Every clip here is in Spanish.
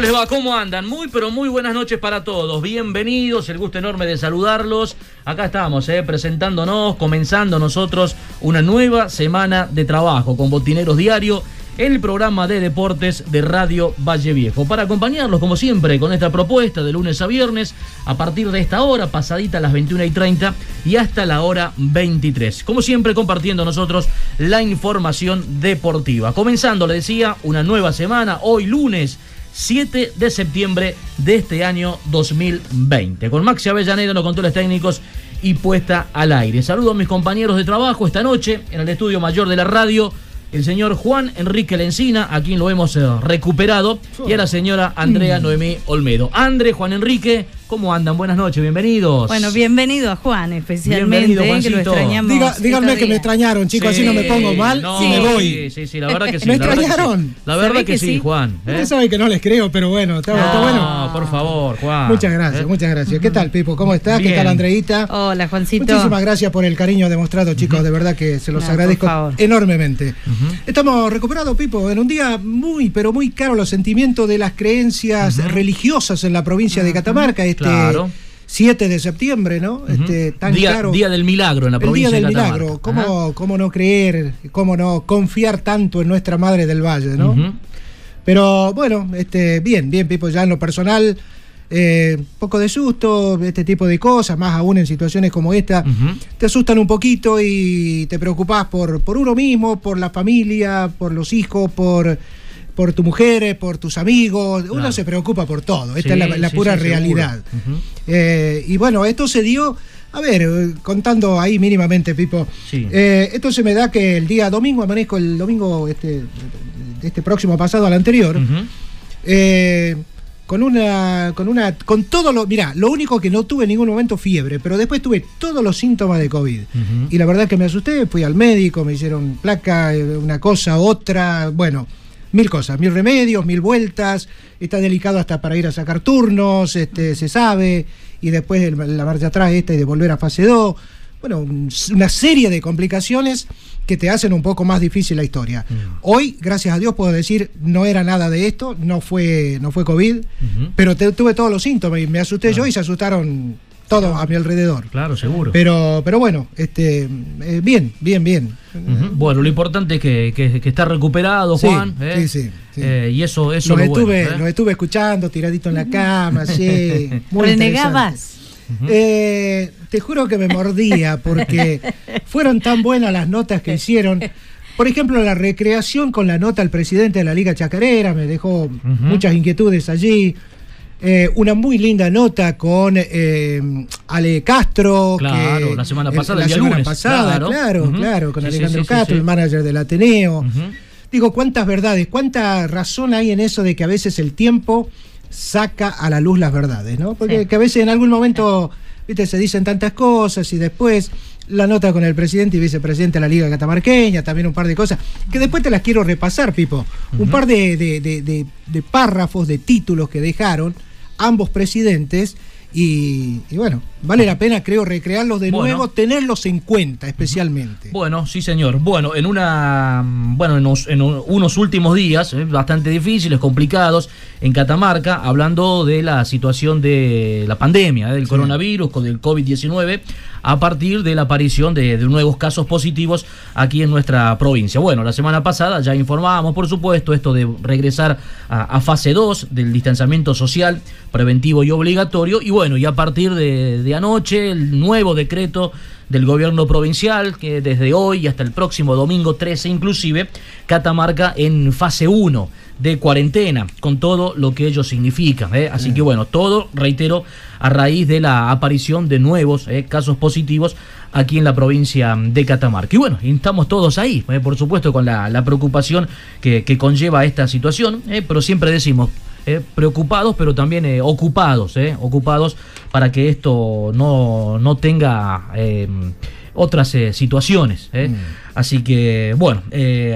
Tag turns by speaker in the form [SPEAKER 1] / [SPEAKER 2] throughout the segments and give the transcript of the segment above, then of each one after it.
[SPEAKER 1] ¿Cómo les va? ¿Cómo andan? Muy, pero muy buenas noches para todos. Bienvenidos, el gusto enorme de saludarlos. Acá estamos, eh, presentándonos, comenzando nosotros una nueva semana de trabajo con Botineros Diario, el programa de deportes de Radio Valle Viejo. Para acompañarlos, como siempre, con esta propuesta de lunes a viernes, a partir de esta hora, pasadita a las 21 y 30 y hasta la hora 23. Como siempre, compartiendo nosotros la información deportiva. Comenzando, le decía, una nueva semana, hoy lunes 7 de septiembre de este año 2020. Con Maxi Avellaneda en los controles técnicos y puesta al aire. Saludo a mis compañeros de trabajo esta noche en el estudio mayor de la radio. El señor Juan Enrique Lencina, a quien lo hemos eh, recuperado, y a la señora Andrea Noemí Olmedo. André, Juan Enrique, ¿cómo andan? Buenas noches, bienvenidos.
[SPEAKER 2] Bueno, bienvenido a Juan, especialmente,
[SPEAKER 1] Bienvenido,
[SPEAKER 2] eh, que lo extrañamos.
[SPEAKER 3] Diga- díganme que me extrañaron, chicos, así no me pongo mal
[SPEAKER 1] no,
[SPEAKER 3] y me voy.
[SPEAKER 1] Sí, sí, sí, la verdad que sí.
[SPEAKER 3] ¿Me
[SPEAKER 1] la verdad que sí.
[SPEAKER 3] extrañaron?
[SPEAKER 1] La verdad
[SPEAKER 2] ¿Sabe
[SPEAKER 1] que,
[SPEAKER 2] que
[SPEAKER 1] sí,
[SPEAKER 2] sí?
[SPEAKER 1] Juan. ¿eh?
[SPEAKER 3] Ustedes saben que no les creo, pero bueno, está, está
[SPEAKER 1] No,
[SPEAKER 3] bueno.
[SPEAKER 1] por favor, Juan.
[SPEAKER 3] Muchas gracias,
[SPEAKER 1] ¿Eh?
[SPEAKER 3] muchas gracias. ¿Qué tal, Pipo? ¿Cómo estás?
[SPEAKER 1] Bien.
[SPEAKER 3] ¿Qué tal, Andreita?
[SPEAKER 2] Hola, Juancito.
[SPEAKER 3] Muchísimas gracias por el cariño demostrado, chicos. De verdad que se los
[SPEAKER 2] No,
[SPEAKER 3] agradezco
[SPEAKER 2] favor.
[SPEAKER 3] enormemente. Estamos recuperados, Pipo, en un día muy, pero muy caro los sentimientos de las creencias religiosas en la provincia de Catamarca. Este
[SPEAKER 1] Claro.
[SPEAKER 3] 7 de septiembre, ¿no? Este, tan
[SPEAKER 1] día,
[SPEAKER 3] caro.
[SPEAKER 1] día del milagro en la
[SPEAKER 3] El
[SPEAKER 1] provincia
[SPEAKER 3] día del
[SPEAKER 1] de Catamarca.
[SPEAKER 3] milagro. ¿Cómo, ¿Cómo no creer, cómo no confiar tanto en nuestra madre del valle, no? Pero bueno, este, bien, bien, Pipo, ya en lo personal, eh, poco de susto, este tipo de cosas, más aún en situaciones como esta, te asustan un poquito y te preocupás por, por uno mismo, por la familia, por los hijos, por, por tu mujer, por tus amigos. Uno
[SPEAKER 1] Claro.
[SPEAKER 3] se preocupa por todo, esta
[SPEAKER 1] Sí,
[SPEAKER 3] es la, la
[SPEAKER 1] sí,
[SPEAKER 3] pura
[SPEAKER 1] sí,
[SPEAKER 3] realidad. Eh, y bueno, esto se dio, a ver, contando ahí mínimamente, Pipo, eh, esto se me da que el día domingo, amanezco el domingo este, este próximo pasado al anterior, eh, con una, con una, con todo lo, mira, lo único que no tuve en ningún momento fiebre, pero después tuve todos los síntomas de COVID. Y la verdad que me asusté, fui al médico, me hicieron placa, una cosa, otra, bueno, mil cosas, mil remedios, mil vueltas, está delicado hasta para ir a sacar turnos, este, se sabe, y después el- la marcha atrás esta y de volver a fase 2. Bueno, un- una serie de complicaciones que te hacen un poco más difícil la historia. Hoy, gracias a Dios, puedo decir, no era nada de esto, no fue, no fue COVID, pero te- tuve todos los síntomas y me asusté yo y se asustaron todos a mi alrededor.
[SPEAKER 1] Claro, seguro.
[SPEAKER 3] Pero, pero bueno, este, eh, bien, bien, bien.
[SPEAKER 1] Bueno, lo importante es que, que- que está recuperado,
[SPEAKER 3] Sí,
[SPEAKER 1] Juan. ¿eh?
[SPEAKER 3] sí, sí, sí.
[SPEAKER 1] Eh, y eso, eso lo bueno,
[SPEAKER 3] estuve,
[SPEAKER 1] ¿eh?
[SPEAKER 3] los estuve escuchando, tiradito en la cama, sí. muy
[SPEAKER 2] ¿Renegabas?
[SPEAKER 3] Eh, te juro que me mordía porque fueron tan buenas las notas que hicieron. Por ejemplo, la recreación con la nota al presidente de la Liga Chacarera me dejó muchas inquietudes allí. Eh, una muy linda nota con eh, Ale Castro.
[SPEAKER 1] Claro, la semana pasada,
[SPEAKER 3] la
[SPEAKER 1] el día
[SPEAKER 3] semana
[SPEAKER 1] lunes,
[SPEAKER 3] pasada,
[SPEAKER 1] claro.
[SPEAKER 3] claro, con
[SPEAKER 1] Sí,
[SPEAKER 3] Alejandro
[SPEAKER 1] sí, sí,
[SPEAKER 3] Castro,
[SPEAKER 1] sí.
[SPEAKER 3] el manager del Ateneo.
[SPEAKER 1] Ujú.
[SPEAKER 3] Digo, cuántas verdades, cuánta razón hay en eso de que a veces el tiempo saca a la luz las verdades, ¿no? Porque
[SPEAKER 2] Sí.
[SPEAKER 3] que a veces en algún momento, viste, se dicen tantas cosas y después la nota con el presidente y vicepresidente de la Liga Catamarqueña, también un par de cosas, que después te las quiero repasar, Pipo. Un par de, de- de- de- de párrafos, de títulos que dejaron ambos presidentes y, y bueno, vale la pena, creo, recrearlos de
[SPEAKER 1] Bueno.
[SPEAKER 3] nuevo, tenerlos en cuenta especialmente.
[SPEAKER 1] Bueno, sí señor. Bueno, en una bueno, en unos, en un- unos últimos días, eh, bastante difíciles, complicados, en Catamarca, hablando de la situación de la pandemia, eh, del coronavirus, con el COVID-19, a partir de la aparición de, de nuevos casos positivos aquí en nuestra provincia. Bueno, la semana pasada ya informábamos, por supuesto, esto de regresar a, a fase 2 del distanciamiento social preventivo y obligatorio. Y bueno, y a partir de, de anoche, el nuevo decreto del gobierno provincial, que desde hoy hasta el próximo domingo 13 inclusive, Catamarca en fase 1 de cuarentena, con todo lo que ello significa. ¿eh? Así que bueno, todo, reitero, a raíz de la aparición de nuevos ¿eh? casos positivos aquí en la provincia de Catamarca. Y bueno, estamos todos ahí, ¿eh? por supuesto, con la, la preocupación que, que conlleva esta situación, pero siempre decimos, eh, preocupados, pero también eh, ocupados, eh, ocupados para que esto no, no tenga eh, otras situaciones. eh. Así que, bueno,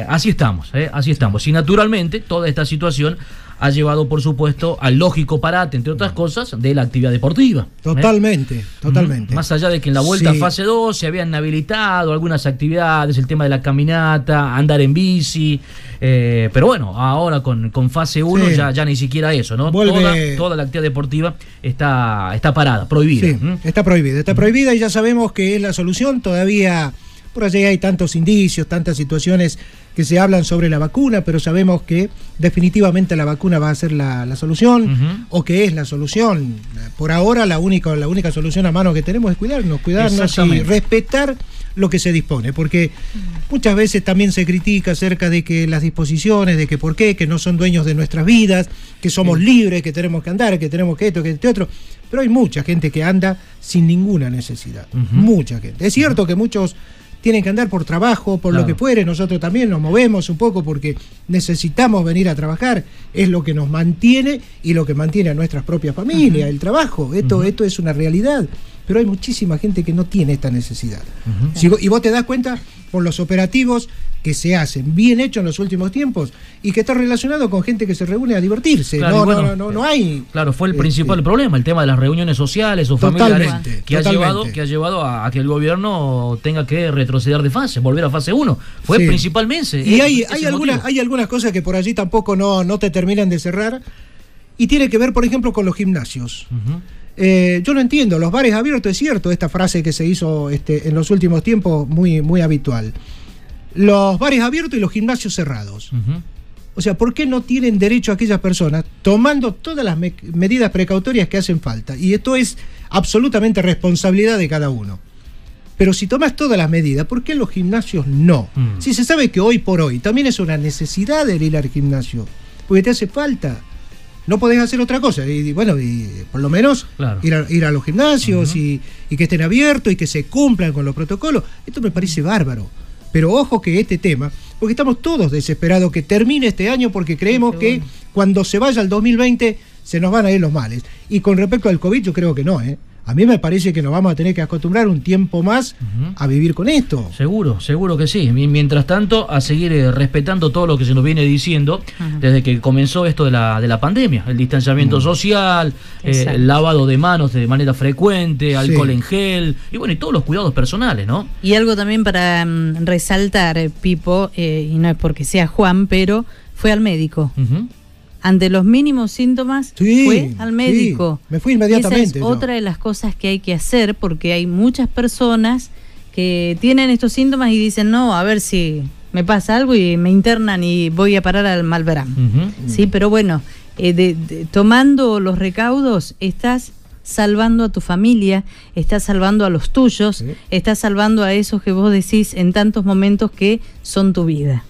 [SPEAKER 1] así estamos, así estamos. Y naturalmente, toda esta situación ha llevado, por supuesto, al lógico parate, entre otras cosas, de la actividad deportiva. ¿eh?
[SPEAKER 3] Totalmente, totalmente.
[SPEAKER 1] Más allá de que en la vuelta
[SPEAKER 3] Sí.
[SPEAKER 1] a fase 2 se habían habilitado algunas actividades, el tema de la caminata, andar en bici, eh, pero bueno, ahora con, con fase 1
[SPEAKER 3] Sí.
[SPEAKER 1] ya, ya ni siquiera eso, ¿no?
[SPEAKER 3] Vuelve-
[SPEAKER 1] Toda, toda la actividad deportiva está, está parada, prohibida.
[SPEAKER 3] Sí, está prohibida, está prohibida y ya sabemos que es la solución. Todavía por allí hay tantos indicios, tantas situaciones que se hablan sobre la vacuna, pero sabemos que definitivamente la vacuna va a ser la, la solución o que es la solución. Por ahora la única, la única solución a mano que tenemos es cuidarnos, cuidarnos y respetar lo que se dispone, porque muchas veces también se critica acerca de que las disposiciones, de que por qué, que no son dueños de nuestras vidas, que somos libres, que tenemos que andar, que tenemos que esto, que este otro, pero hay mucha gente que anda sin ninguna necesidad, mucha gente. Es cierto que muchos tienen que andar por trabajo, por lo que fuere, nosotros también nos movemos un poco porque necesitamos venir a trabajar, es lo que nos mantiene y lo que mantiene a nuestras propias familias, el trabajo, esto, esto es una realidad, pero hay muchísima gente que no tiene esta necesidad. Si y vos te das cuenta por los operativos que se hacen bien hechos en los últimos tiempos y que está relacionado con gente que se reúne a divertirse.
[SPEAKER 1] Claro,
[SPEAKER 3] no,
[SPEAKER 1] bueno,
[SPEAKER 3] no, no, no, no hay.
[SPEAKER 1] Claro, fue el
[SPEAKER 3] este,
[SPEAKER 1] principal problema, el tema de las reuniones sociales o familiares que ha, llevado, que ha llevado a, a que el gobierno tenga que retroceder de fase, volver a fase 1. Fue
[SPEAKER 3] Sí.
[SPEAKER 1] principalmente.
[SPEAKER 3] Y hay,
[SPEAKER 1] ese
[SPEAKER 3] hay, algunas, hay algunas cosas que por allí tampoco no, no te terminan de cerrar. Y tiene que ver, por ejemplo, con los gimnasios.
[SPEAKER 1] Ujú.
[SPEAKER 3] Eh, yo no entiendo, los bares abiertos, es cierto, esta frase que se hizo este, en los últimos tiempos muy, muy habitual. Los bares abiertos y los gimnasios cerrados. O sea, ¿por qué no tienen derecho aquellas personas tomando todas las me- medidas precautorias que hacen falta? Y esto es absolutamente responsabilidad de cada uno. Pero si tomas todas las medidas, ¿por qué los gimnasios no?
[SPEAKER 1] Mm.
[SPEAKER 3] Si se sabe que hoy por hoy también es una necesidad el ir al gimnasio, porque te hace falta. No podés hacer otra cosa. Y, bueno, y por lo menos
[SPEAKER 1] Claro.
[SPEAKER 3] ir, a, ir a los gimnasios y, y que estén abiertos y que se cumplan con los protocolos. Esto me parece bárbaro. Pero ojo que este tema, porque estamos todos desesperados que termine este año porque creemos que cuando se vaya el 2020 se nos van a ir los males. Y con respecto al COVID yo creo que no, ¿eh? A mí me parece que nos vamos a tener que acostumbrar un tiempo más a vivir con esto.
[SPEAKER 1] Seguro, seguro que sí. Mientras tanto, a seguir eh, respetando todo lo que se nos viene diciendo desde que comenzó esto de la, de la pandemia. El distanciamiento social, eh, el lavado de manos de manera frecuente, alcohol
[SPEAKER 3] Sí.
[SPEAKER 1] en gel, y bueno, y todos los cuidados personales, ¿no?
[SPEAKER 2] Y algo también para mm, resaltar, eh, Pipo, eh, y no es porque sea Juan, pero fue al médico. Ante los mínimos síntomas,
[SPEAKER 3] Sí,
[SPEAKER 2] fue al médico.
[SPEAKER 3] sí, me fui inmediatamente
[SPEAKER 2] Esa es
[SPEAKER 3] yo.
[SPEAKER 2] otra de las cosas que hay que hacer porque hay muchas personas que tienen estos síntomas y dicen, no, a ver si me pasa algo y me internan y voy a parar al Malverán. Sí, pero bueno, eh, de- de- tomando los recaudos, estás salvando a tu familia, estás salvando a los tuyos,
[SPEAKER 3] Sí.
[SPEAKER 2] estás salvando a esos que vos decís en tantos momentos que son tu vida.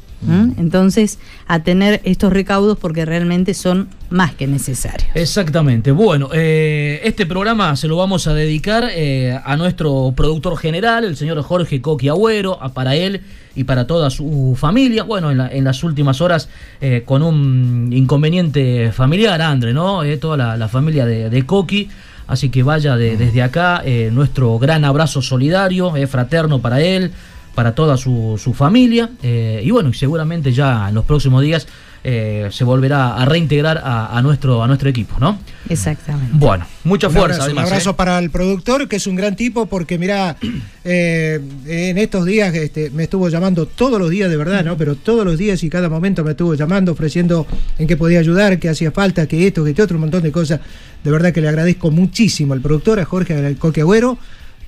[SPEAKER 2] Entonces, a tener estos recaudos porque realmente son más que necesarios.
[SPEAKER 1] Exactamente. Bueno, eh, este programa se lo vamos a dedicar eh, a nuestro productor general, el señor Jorge Coqui Agüero, a- para él y para toda su familia. Bueno, en, la- en las últimas horas eh, con un inconveniente familiar, Andre, ¿no? Toda la, familia de, Coqui. Así que vaya de- desde acá nuestro gran abrazo solidario, fraterno para él, para toda su, su familia. Eh, y bueno, y seguramente ya en los próximos días eh, se volverá a reintegrar a, a nuestro, a nuestro equipo, ¿no?
[SPEAKER 2] Exactamente.
[SPEAKER 1] Bueno, mucha
[SPEAKER 3] Un
[SPEAKER 1] fuerza.
[SPEAKER 3] abrazo,
[SPEAKER 1] además,
[SPEAKER 3] un abrazo
[SPEAKER 1] ¿eh?
[SPEAKER 3] para el productor, que es un gran tipo, porque mira, eh, en estos días este, me estuvo llamando todos los días, de verdad, ¿no? Pero todos los días y cada momento me estuvo llamando, ofreciendo en qué podía ayudar, qué hacía falta, que esto, que este otro, un montón de cosas. De verdad que le agradezco muchísimo al productor, a Jorge al Coque Agüero,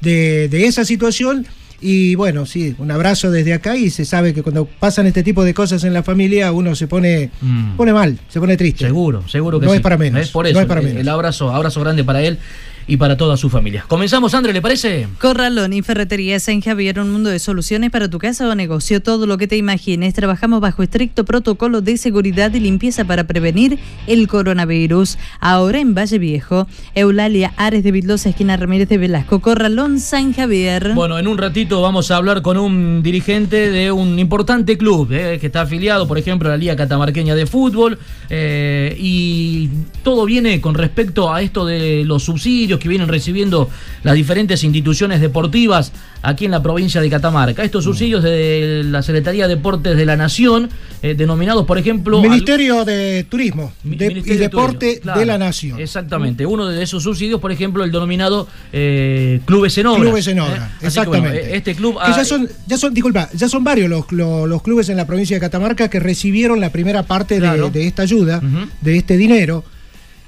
[SPEAKER 3] de, de esa situación. Y bueno, sí, un abrazo desde acá y se sabe que cuando pasan este tipo de cosas en la familia uno se pone,
[SPEAKER 1] Mm.
[SPEAKER 3] pone mal, se pone triste.
[SPEAKER 1] Seguro, seguro que
[SPEAKER 3] No
[SPEAKER 1] sí.
[SPEAKER 3] es para menos,
[SPEAKER 1] ¿Eh? Por
[SPEAKER 3] no
[SPEAKER 1] eso,
[SPEAKER 3] es para
[SPEAKER 1] el-
[SPEAKER 3] menos.
[SPEAKER 1] el abrazo, abrazo grande para él y para toda su familia. Comenzamos, André, ¿le parece?
[SPEAKER 2] Corralón y Ferretería San Javier, un mundo de soluciones para tu casa o negocio, todo lo que te imagines. Trabajamos bajo estricto protocolo de seguridad y limpieza para prevenir el coronavirus. Ahora en Valle Viejo, Eulalia Ares de Vildosa, esquina Ramírez de Velasco, Corralón San Javier.
[SPEAKER 1] Bueno, en un ratito vamos a hablar con un dirigente de un importante club eh, que está afiliado, por ejemplo, a la Liga Catamarqueña de Fútbol. eh, y todo viene con respecto a esto de los subsidios que vienen recibiendo las diferentes instituciones deportivas aquí en la provincia de Catamarca. Estos subsidios de la Secretaría de Deportes de la Nación, eh, denominados, por ejemplo... al-
[SPEAKER 3] Ministerio de Turismo
[SPEAKER 1] Mi-
[SPEAKER 3] de-
[SPEAKER 1] Ministerio
[SPEAKER 3] y
[SPEAKER 1] de
[SPEAKER 3] Deporte
[SPEAKER 1] Turismo, claro.
[SPEAKER 3] de la Nación.
[SPEAKER 1] Exactamente. Uno de esos subsidios, por ejemplo, el denominado eh, Clubes en Obras.
[SPEAKER 3] Clubes en obra,
[SPEAKER 1] ¿eh? Que,
[SPEAKER 3] exactamente.
[SPEAKER 1] bueno, eh, este club.
[SPEAKER 3] Que ya son, ya son, disculpa, ya son varios los, los, los clubes en la provincia de Catamarca que recibieron la primera parte de-
[SPEAKER 1] Claro.
[SPEAKER 3] de, esta ayuda, de este dinero.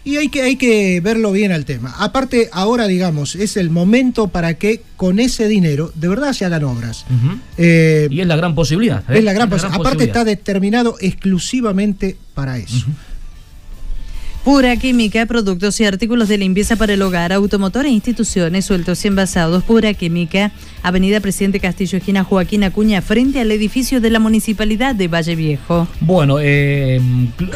[SPEAKER 3] Y hay que, hay que verlo bien al tema. Aparte, ahora, digamos, es el momento para que con ese dinero de verdad se hagan obras. Eh,
[SPEAKER 1] Y es la gran posibilidad. ¿eh?
[SPEAKER 3] es la gran, posibilidad. Aparte,
[SPEAKER 1] posibilidad.
[SPEAKER 3] está determinado exclusivamente para eso.
[SPEAKER 2] Pura Química, productos y artículos de limpieza para el hogar, automotor e instituciones sueltos y envasados. Pura Química, Avenida Presidente Castillo, esquina Joaquín Acuña, frente al edificio de la Municipalidad de Valle Viejo.
[SPEAKER 1] Bueno, eh,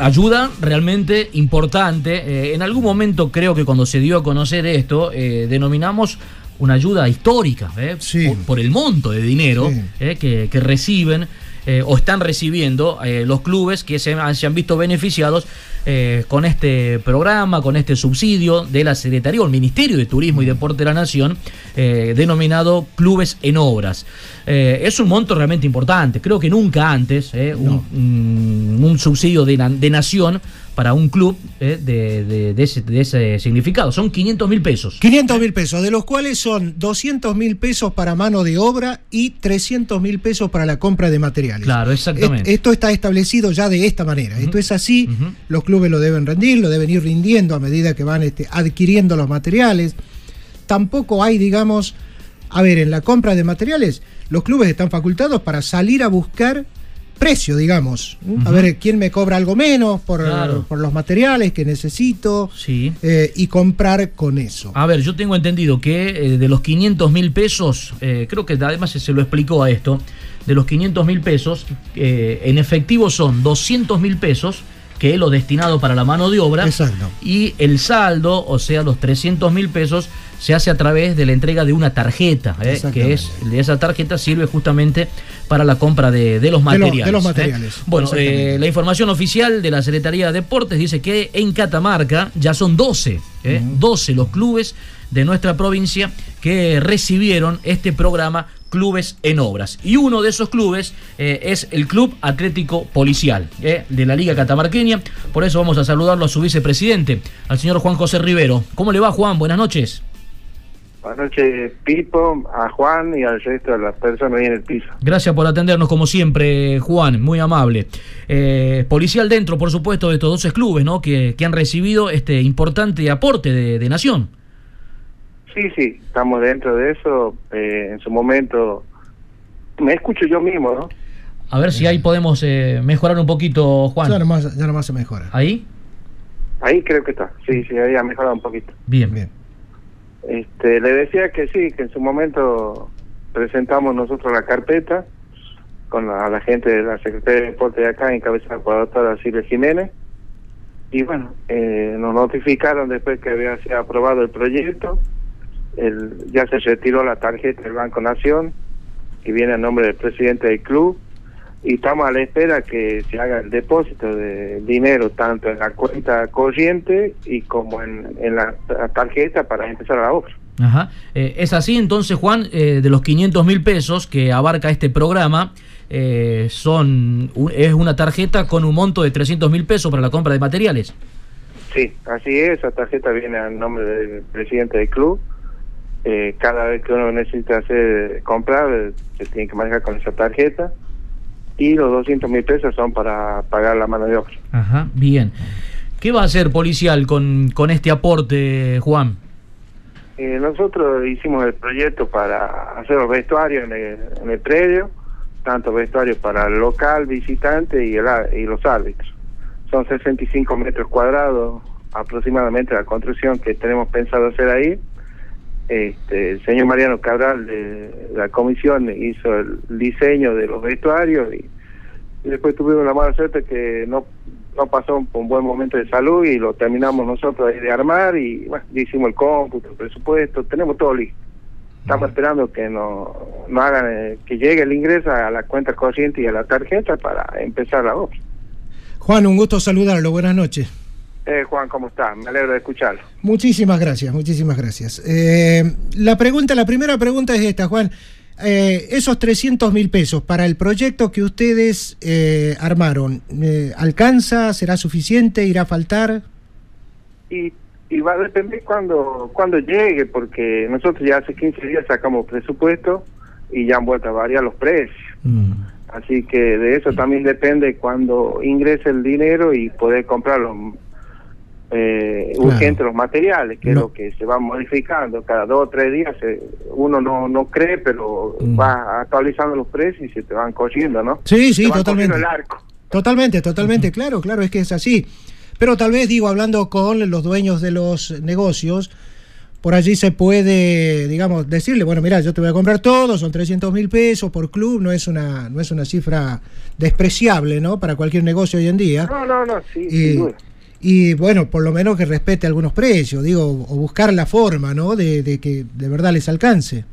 [SPEAKER 1] ayuda realmente importante. Eh, en algún momento creo que cuando se dio a conocer esto, eh, denominamos una ayuda histórica, ¿eh?
[SPEAKER 3] Sí.
[SPEAKER 1] por, por el monto de dinero
[SPEAKER 3] Sí.
[SPEAKER 1] eh, que, que reciben eh, o están recibiendo eh, los clubes que se, han- se han visto beneficiados eh, con este programa, con este subsidio de la Secretaría o el Ministerio de Turismo y Deporte de la Nación, denominado Clubes en Obras. Es un monto realmente importante, creo que nunca antes un, un- un subsidio de, de nación para un club eh, de, de- de ese, de ese significado. Son 500 mil pesos.
[SPEAKER 3] 500 mil pesos, de los cuales son 200 mil pesos para mano de obra y 300 mil pesos para la compra de materiales.
[SPEAKER 1] Claro, exactamente.
[SPEAKER 3] Et- Esto está establecido ya de esta manera. Esto es así, los clubes lo deben rendir, lo deben ir rindiendo a medida que van este, adquiriendo los materiales. Tampoco hay, digamos, a ver, en la compra de materiales, los clubes están facultados para salir a buscar precio, digamos. A ver, quién me cobra algo menos por,
[SPEAKER 1] Claro.
[SPEAKER 3] por los materiales que necesito
[SPEAKER 1] Sí.
[SPEAKER 3] eh, y comprar con eso.
[SPEAKER 1] A ver, yo tengo entendido que eh, de los 500 mil pesos, eh, creo que además se, se lo explicó a esto, de los 500 mil pesos, en efectivo son 200 mil pesos, que es lo destinado para la mano de obra,
[SPEAKER 3] Exacto.
[SPEAKER 1] y el saldo, o sea, los 300 mil pesos, se hace a través de la entrega de una tarjeta, eh, que es
[SPEAKER 3] Exactamente.
[SPEAKER 1] esa tarjeta sirve justamente para la compra de, de los
[SPEAKER 3] De lo- de
[SPEAKER 1] materiales.
[SPEAKER 3] los
[SPEAKER 1] eh.
[SPEAKER 3] materiales,
[SPEAKER 1] Bueno, eh, la información oficial de la Secretaría de Deportes dice que en Catamarca ya son 12, eh, 12 los clubes de nuestra provincia que recibieron este programa Clubes en Obras. Y uno de esos clubes eh, es el Club Atlético Policial eh, de la Liga Catamarqueña. Por eso vamos a saludarlo a su vicepresidente, al señor Juan José Rivero. ¿Cómo le va, Juan? Buenas noches.
[SPEAKER 4] Buenas noches, Pipo, a Juan y al resto de las personas ahí en el piso.
[SPEAKER 1] Gracias por atendernos como siempre, Juan, muy amable. Eh, policial dentro, por supuesto, de estos 12 clubes, ¿no? Que, que han recibido este importante aporte de, de Nación.
[SPEAKER 4] Sí, sí, estamos dentro de eso. eh, en su momento, me escucho yo mismo, ¿no?
[SPEAKER 1] A ver si ahí podemos eh, mejorar un poquito,
[SPEAKER 3] Ya
[SPEAKER 1] Juan.
[SPEAKER 3] nomás, ya nomás se mejora.
[SPEAKER 1] Ahí,
[SPEAKER 4] Ahí creo que está. Sí, sí, ahí ha mejorado un poquito.
[SPEAKER 1] bien.
[SPEAKER 3] Bien.
[SPEAKER 4] Este, le decía que sí, que en su momento presentamos nosotros la carpeta con la, la gente de la Secretaría de Deporte de acá, encabezada por la doctora Silvia Jiménez. Y bueno, eh, nos notificaron después que había sido aprobado el proyecto, el, ya se retiró la tarjeta del Banco Nación, que viene a nombre del presidente del club, y estamos a la espera que se haga el depósito de dinero tanto en la cuenta corriente y como en, en la, tarjeta para empezar la obra.
[SPEAKER 1] Ajá. Eh, es así entonces, Juan, eh, de los 500 mil pesos que abarca este programa, eh, son un- es una tarjeta con un monto de 300 mil pesos para la compra de materiales.
[SPEAKER 4] Sí, así es, esa tarjeta viene al nombre del presidente del club. Eh, cada vez que uno necesita hacer comprar, eh, se tiene que manejar con esa tarjeta. Y los 200 mil pesos son para pagar la mano de obra.
[SPEAKER 1] Ajá, bien. ¿Qué va a hacer policial con, con este aporte, Juan?
[SPEAKER 4] Eh, nosotros hicimos el proyecto para hacer los vestuarios en el, en el predio, tanto vestuarios para el local, visitante y, el, y los árbitros. Son 65 metros cuadrados aproximadamente la construcción que tenemos pensado hacer ahí. Este, el señor Mariano Cabral de la comisión hizo el diseño de los vestuarios y, y después tuvimos la mala suerte que no no pasó un, un buen momento de salud y lo terminamos nosotros de armar y bueno, hicimos el cómputo, el presupuesto, tenemos todo listo. Estamos esperando que no, no hagan, eh, que llegue el ingreso a la cuenta corriente y a la tarjeta para empezar la obra.
[SPEAKER 3] Juan, un gusto saludarlo. Buenas noches.
[SPEAKER 4] Eh, Juan, ¿cómo está? Me alegro de escucharlo.
[SPEAKER 3] Muchísimas gracias, muchísimas gracias. Eh, la pregunta, la primera pregunta es esta, Juan. Eh, esos 300 mil pesos para el proyecto que ustedes eh, armaron, eh, ¿alcanza? ¿Será suficiente? ¿Irá a faltar?
[SPEAKER 4] Y, y va a depender cuando, cuando llegue, porque nosotros ya hace 15 días sacamos presupuesto y ya han vuelto a variar los precios.
[SPEAKER 3] Mm,
[SPEAKER 4] Así que de eso también depende cuando ingrese el dinero y poder comprar los eh,
[SPEAKER 3] Claro.
[SPEAKER 4] urgentes los materiales, que
[SPEAKER 3] No.
[SPEAKER 4] es lo que se va modificando cada dos o tres días. se- uno no, no cree, pero
[SPEAKER 3] Mm.
[SPEAKER 4] va actualizando los precios y se te van cogiendo, ¿no?
[SPEAKER 3] Sí, sí, totalmente.
[SPEAKER 4] cogiendo el arco.
[SPEAKER 3] Totalmente, totalmente, claro, claro, es que es así. Pero tal vez, digo, hablando con los dueños de los negocios, por allí se puede, digamos, decirle, bueno, mira, yo te voy a comprar todo, son 300 mil pesos por club, no es una no es una cifra despreciable, ¿no? Para cualquier negocio hoy en día.
[SPEAKER 4] No, no, no, sí,
[SPEAKER 3] Y,
[SPEAKER 4] sin duda.
[SPEAKER 3] Y, bueno, por lo menos que respete algunos precios, digo, o buscar la forma, ¿no? De, de que de verdad les alcance.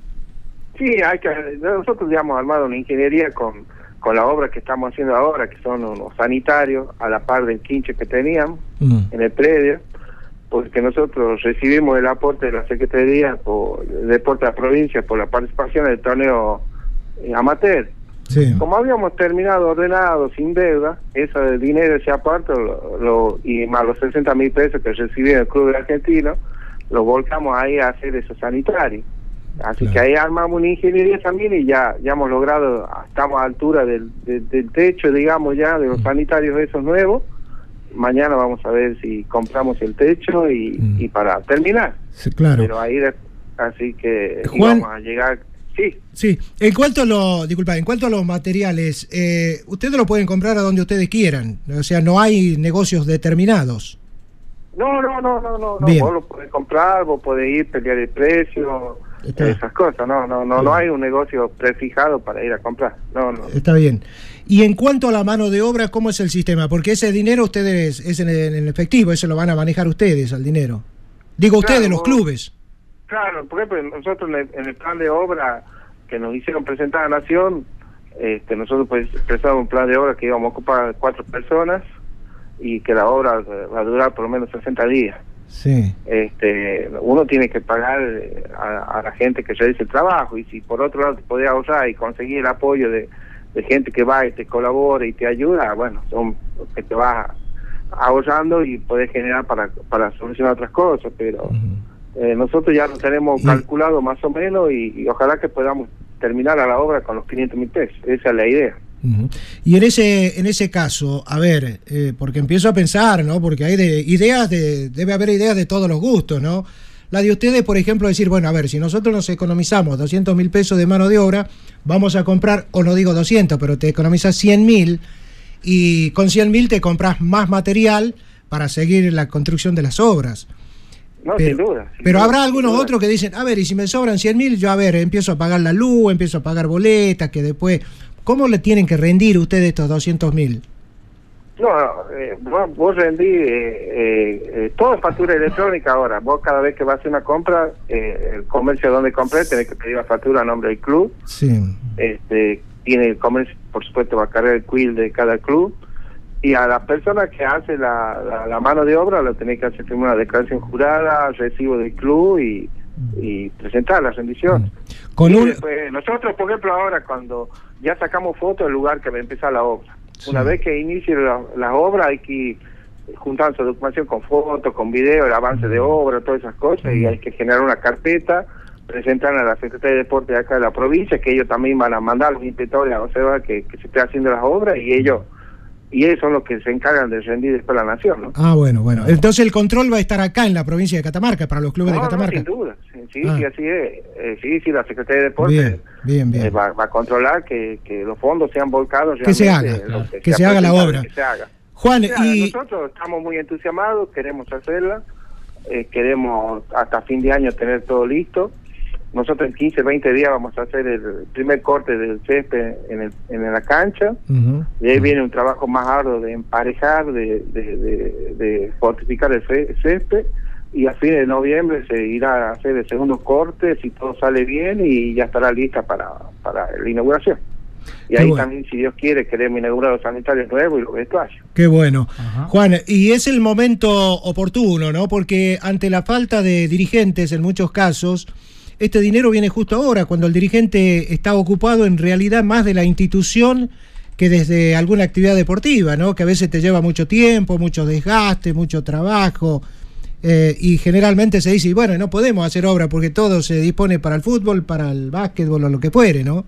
[SPEAKER 4] Sí, hay que, nosotros ya hemos armado una ingeniería con, con la obra que estamos haciendo ahora, que son unos sanitarios, a la par del quinche que teníamos
[SPEAKER 3] Mm,
[SPEAKER 4] en el predio, porque nosotros recibimos el aporte de la Secretaría por el Deporte de la provincia por la participación del torneo amateur.
[SPEAKER 3] Sí.
[SPEAKER 4] Como habíamos terminado ordenado, sin deuda, ese dinero, ese aparte, lo, lo- y más los 60 mil pesos que recibí el Club Argentino, lo volcamos ahí a hacer esos sanitarios. Así
[SPEAKER 3] Claro.
[SPEAKER 4] que ahí armamos una ingeniería también y ya ya hemos logrado, estamos a altura del, del, del techo, digamos ya, de los
[SPEAKER 3] Mm.
[SPEAKER 4] sanitarios esos nuevos. Mañana vamos a ver si compramos el techo y,
[SPEAKER 3] Mm.
[SPEAKER 4] y para terminar.
[SPEAKER 3] Sí, claro.
[SPEAKER 4] Pero ahí, así que
[SPEAKER 3] Juan-
[SPEAKER 4] íbamos a llegar, sí,
[SPEAKER 3] Sí, en cuanto a los, disculpa, en cuanto a los materiales, eh, ustedes lo pueden comprar a donde ustedes quieran, o sea, no hay negocios determinados.
[SPEAKER 4] No, no, no, no, no.
[SPEAKER 3] Bien.
[SPEAKER 4] Vos lo podés comprar, vos podés ir, pelear el precio,
[SPEAKER 3] Está.
[SPEAKER 4] esas cosas. No, no, no, no hay un negocio prefijado para ir a comprar. No, no.
[SPEAKER 3] Está bien. Y en cuanto a la mano de obra, ¿cómo es el sistema? Porque ese dinero ustedes es en, en efectivo, eso lo van a manejar ustedes al dinero. Digo
[SPEAKER 4] Claro,
[SPEAKER 3] ustedes, los
[SPEAKER 4] vos-
[SPEAKER 3] clubes.
[SPEAKER 4] Claro, por ejemplo, nosotros en el, en el plan de obra que nos hicieron presentar a Nación, este, nosotros pues presentamos un plan de obra que íbamos a ocupar cuatro personas y que la obra eh, va a durar por lo menos 60 días.
[SPEAKER 3] Sí.
[SPEAKER 4] este uno tiene que pagar eh, a, a la gente que realiza el trabajo y si por otro lado te podés ahorrar y conseguir el apoyo de, de gente que va y te colabora y te ayuda, bueno, son que te vas ahorrando y podés generar para, para solucionar otras cosas, pero. Eh, nosotros ya lo tenemos calculado más o menos y, y ojalá que podamos terminar a la obra con los 500 mil pesos, esa es la idea.
[SPEAKER 3] Y en ese en ese caso, a ver, eh, porque empiezo a pensar, ¿no? Porque hay de ideas de debe haber ideas de todos los gustos, ¿no? La de ustedes, por ejemplo, decir, bueno, a ver, si nosotros nos economizamos 200 mil pesos de mano de obra, vamos a comprar, o no digo 200, pero te economizas 100 mil y con 100 mil te compras más material para seguir la construcción de las obras.
[SPEAKER 4] No,
[SPEAKER 3] Pero,
[SPEAKER 4] sin duda. sin
[SPEAKER 3] pero
[SPEAKER 4] duda,
[SPEAKER 3] habrá algunos
[SPEAKER 4] duda.
[SPEAKER 3] otros que dicen, a ver, y si me sobran 100 mil, yo a ver, empiezo a pagar la luz, empiezo a pagar boletas, que después, ¿cómo le tienen que rendir ustedes estos 200 mil?
[SPEAKER 4] No, eh, vos, vos rendí eh, eh, eh, todo es factura electrónica ahora. Vos cada vez que vas a hacer una compra, eh, el comercio donde compré, tenés que pedir la factura a nombre del club.
[SPEAKER 3] Sí.
[SPEAKER 4] Este, tiene el comercio, por supuesto, va a cargar el quill de cada club. Y a la persona que hace la, la, la mano de obra, lo tenés que hacer primero una declaración jurada, recibo del club y y presentar las rendiciones.
[SPEAKER 3] Con
[SPEAKER 4] Y
[SPEAKER 3] un,
[SPEAKER 4] después, nosotros, por ejemplo, ahora cuando ya sacamos fotos del lugar que va a empezar la obra, una vez que inicie la, la obra hay que ir juntando documentación con fotos, con video, el avance de obra, todas esas cosas, y hay que generar una carpeta, presentar a la Secretaría de Deporte de acá de la provincia, que ellos también van a mandar a los inspectores a observar que, que se esté haciendo las obras, y ellos y ellos son los que se encargan de rendir después a la nación, ¿no?
[SPEAKER 3] Ah, bueno, bueno. Entonces el control va a estar acá en la provincia de Catamarca, para los clubes
[SPEAKER 4] No,
[SPEAKER 3] de
[SPEAKER 4] no,
[SPEAKER 3] Catamarca.
[SPEAKER 4] sin duda, sí, sí,
[SPEAKER 3] Ah.
[SPEAKER 4] sí, así es. Eh, sí, sí, la Secretaría de Deporte
[SPEAKER 3] Bien, bien, bien.
[SPEAKER 4] eh, va, va a controlar que, que los fondos sean volcados
[SPEAKER 3] Que se haga, que se
[SPEAKER 4] ha
[SPEAKER 3] haga la obra.
[SPEAKER 4] Que se haga.
[SPEAKER 3] Juan, y
[SPEAKER 4] Nosotros estamos muy entusiasmados, queremos hacerla, eh, queremos hasta fin de año tener todo listo. Nosotros en 15, 20 días vamos a hacer el primer corte del césped en, el- en la cancha. Y ahí viene un trabajo más arduo de emparejar, de, de, de- de fortificar el cé- césped. Y a fines de noviembre se irá a hacer el segundo corte, si todo sale bien, y ya estará lista para, para la inauguración. Y
[SPEAKER 3] Qué
[SPEAKER 4] ahí
[SPEAKER 3] bueno.
[SPEAKER 4] también, si Dios quiere, queremos inaugurar los sanitarios nuevos y los vestuarios.
[SPEAKER 3] Qué bueno.
[SPEAKER 1] Ajá.
[SPEAKER 3] Juan, y es el momento oportuno, ¿no? Porque ante la falta de dirigentes en muchos casos, este dinero viene justo ahora, cuando el dirigente está ocupado en realidad más de la institución que desde alguna actividad deportiva, ¿no? Que a veces te lleva mucho tiempo, mucho desgaste, mucho trabajo. eh, y generalmente se dice, bueno, no podemos hacer obra porque todo se dispone para el fútbol, para el básquetbol o lo que fuere, ¿no?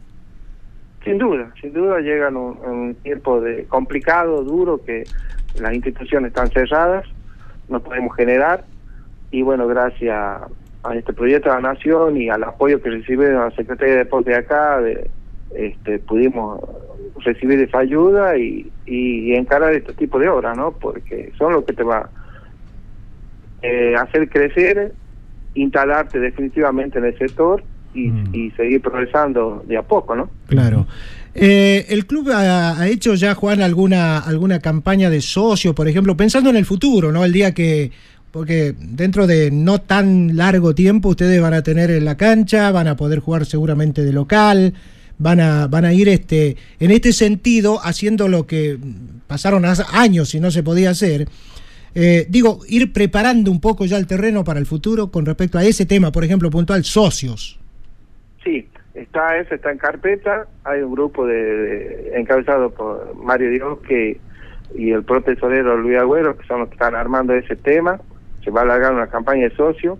[SPEAKER 4] Sin duda, sin duda llegan un, un tiempo de complicado, duro, que las instituciones están cerradas, no podemos generar y bueno, gracias a este proyecto de la Nación y al apoyo que recibimos la Secretaría de Deporte de acá, de, este, pudimos recibir esa ayuda y, y, encarar este tipo de obras, ¿no? Porque son lo que te va eh, a hacer crecer, instalarte definitivamente en el sector y,
[SPEAKER 1] Mm.
[SPEAKER 4] y seguir progresando de a poco, ¿no?
[SPEAKER 3] Claro. Eh, ¿El club ha, ha hecho ya, Juan, alguna, alguna campaña de socio, por ejemplo, pensando en el futuro, ¿no? El día que, porque dentro de no tan largo tiempo ustedes van a tener en la cancha, van a poder jugar seguramente de local, van a, van a ir este, en este sentido haciendo lo que pasaron años y no se podía hacer. Eh, digo, ir preparando un poco ya el terreno para el futuro con respecto a ese tema, por ejemplo, puntual, socios.
[SPEAKER 4] Sí, está eso, está en carpeta. Hay un grupo de, de- encabezado por Mario Dios que y el propio tesorero Luis Agüero, que son los que están armando ese tema. Se va a alargar una campaña de socio.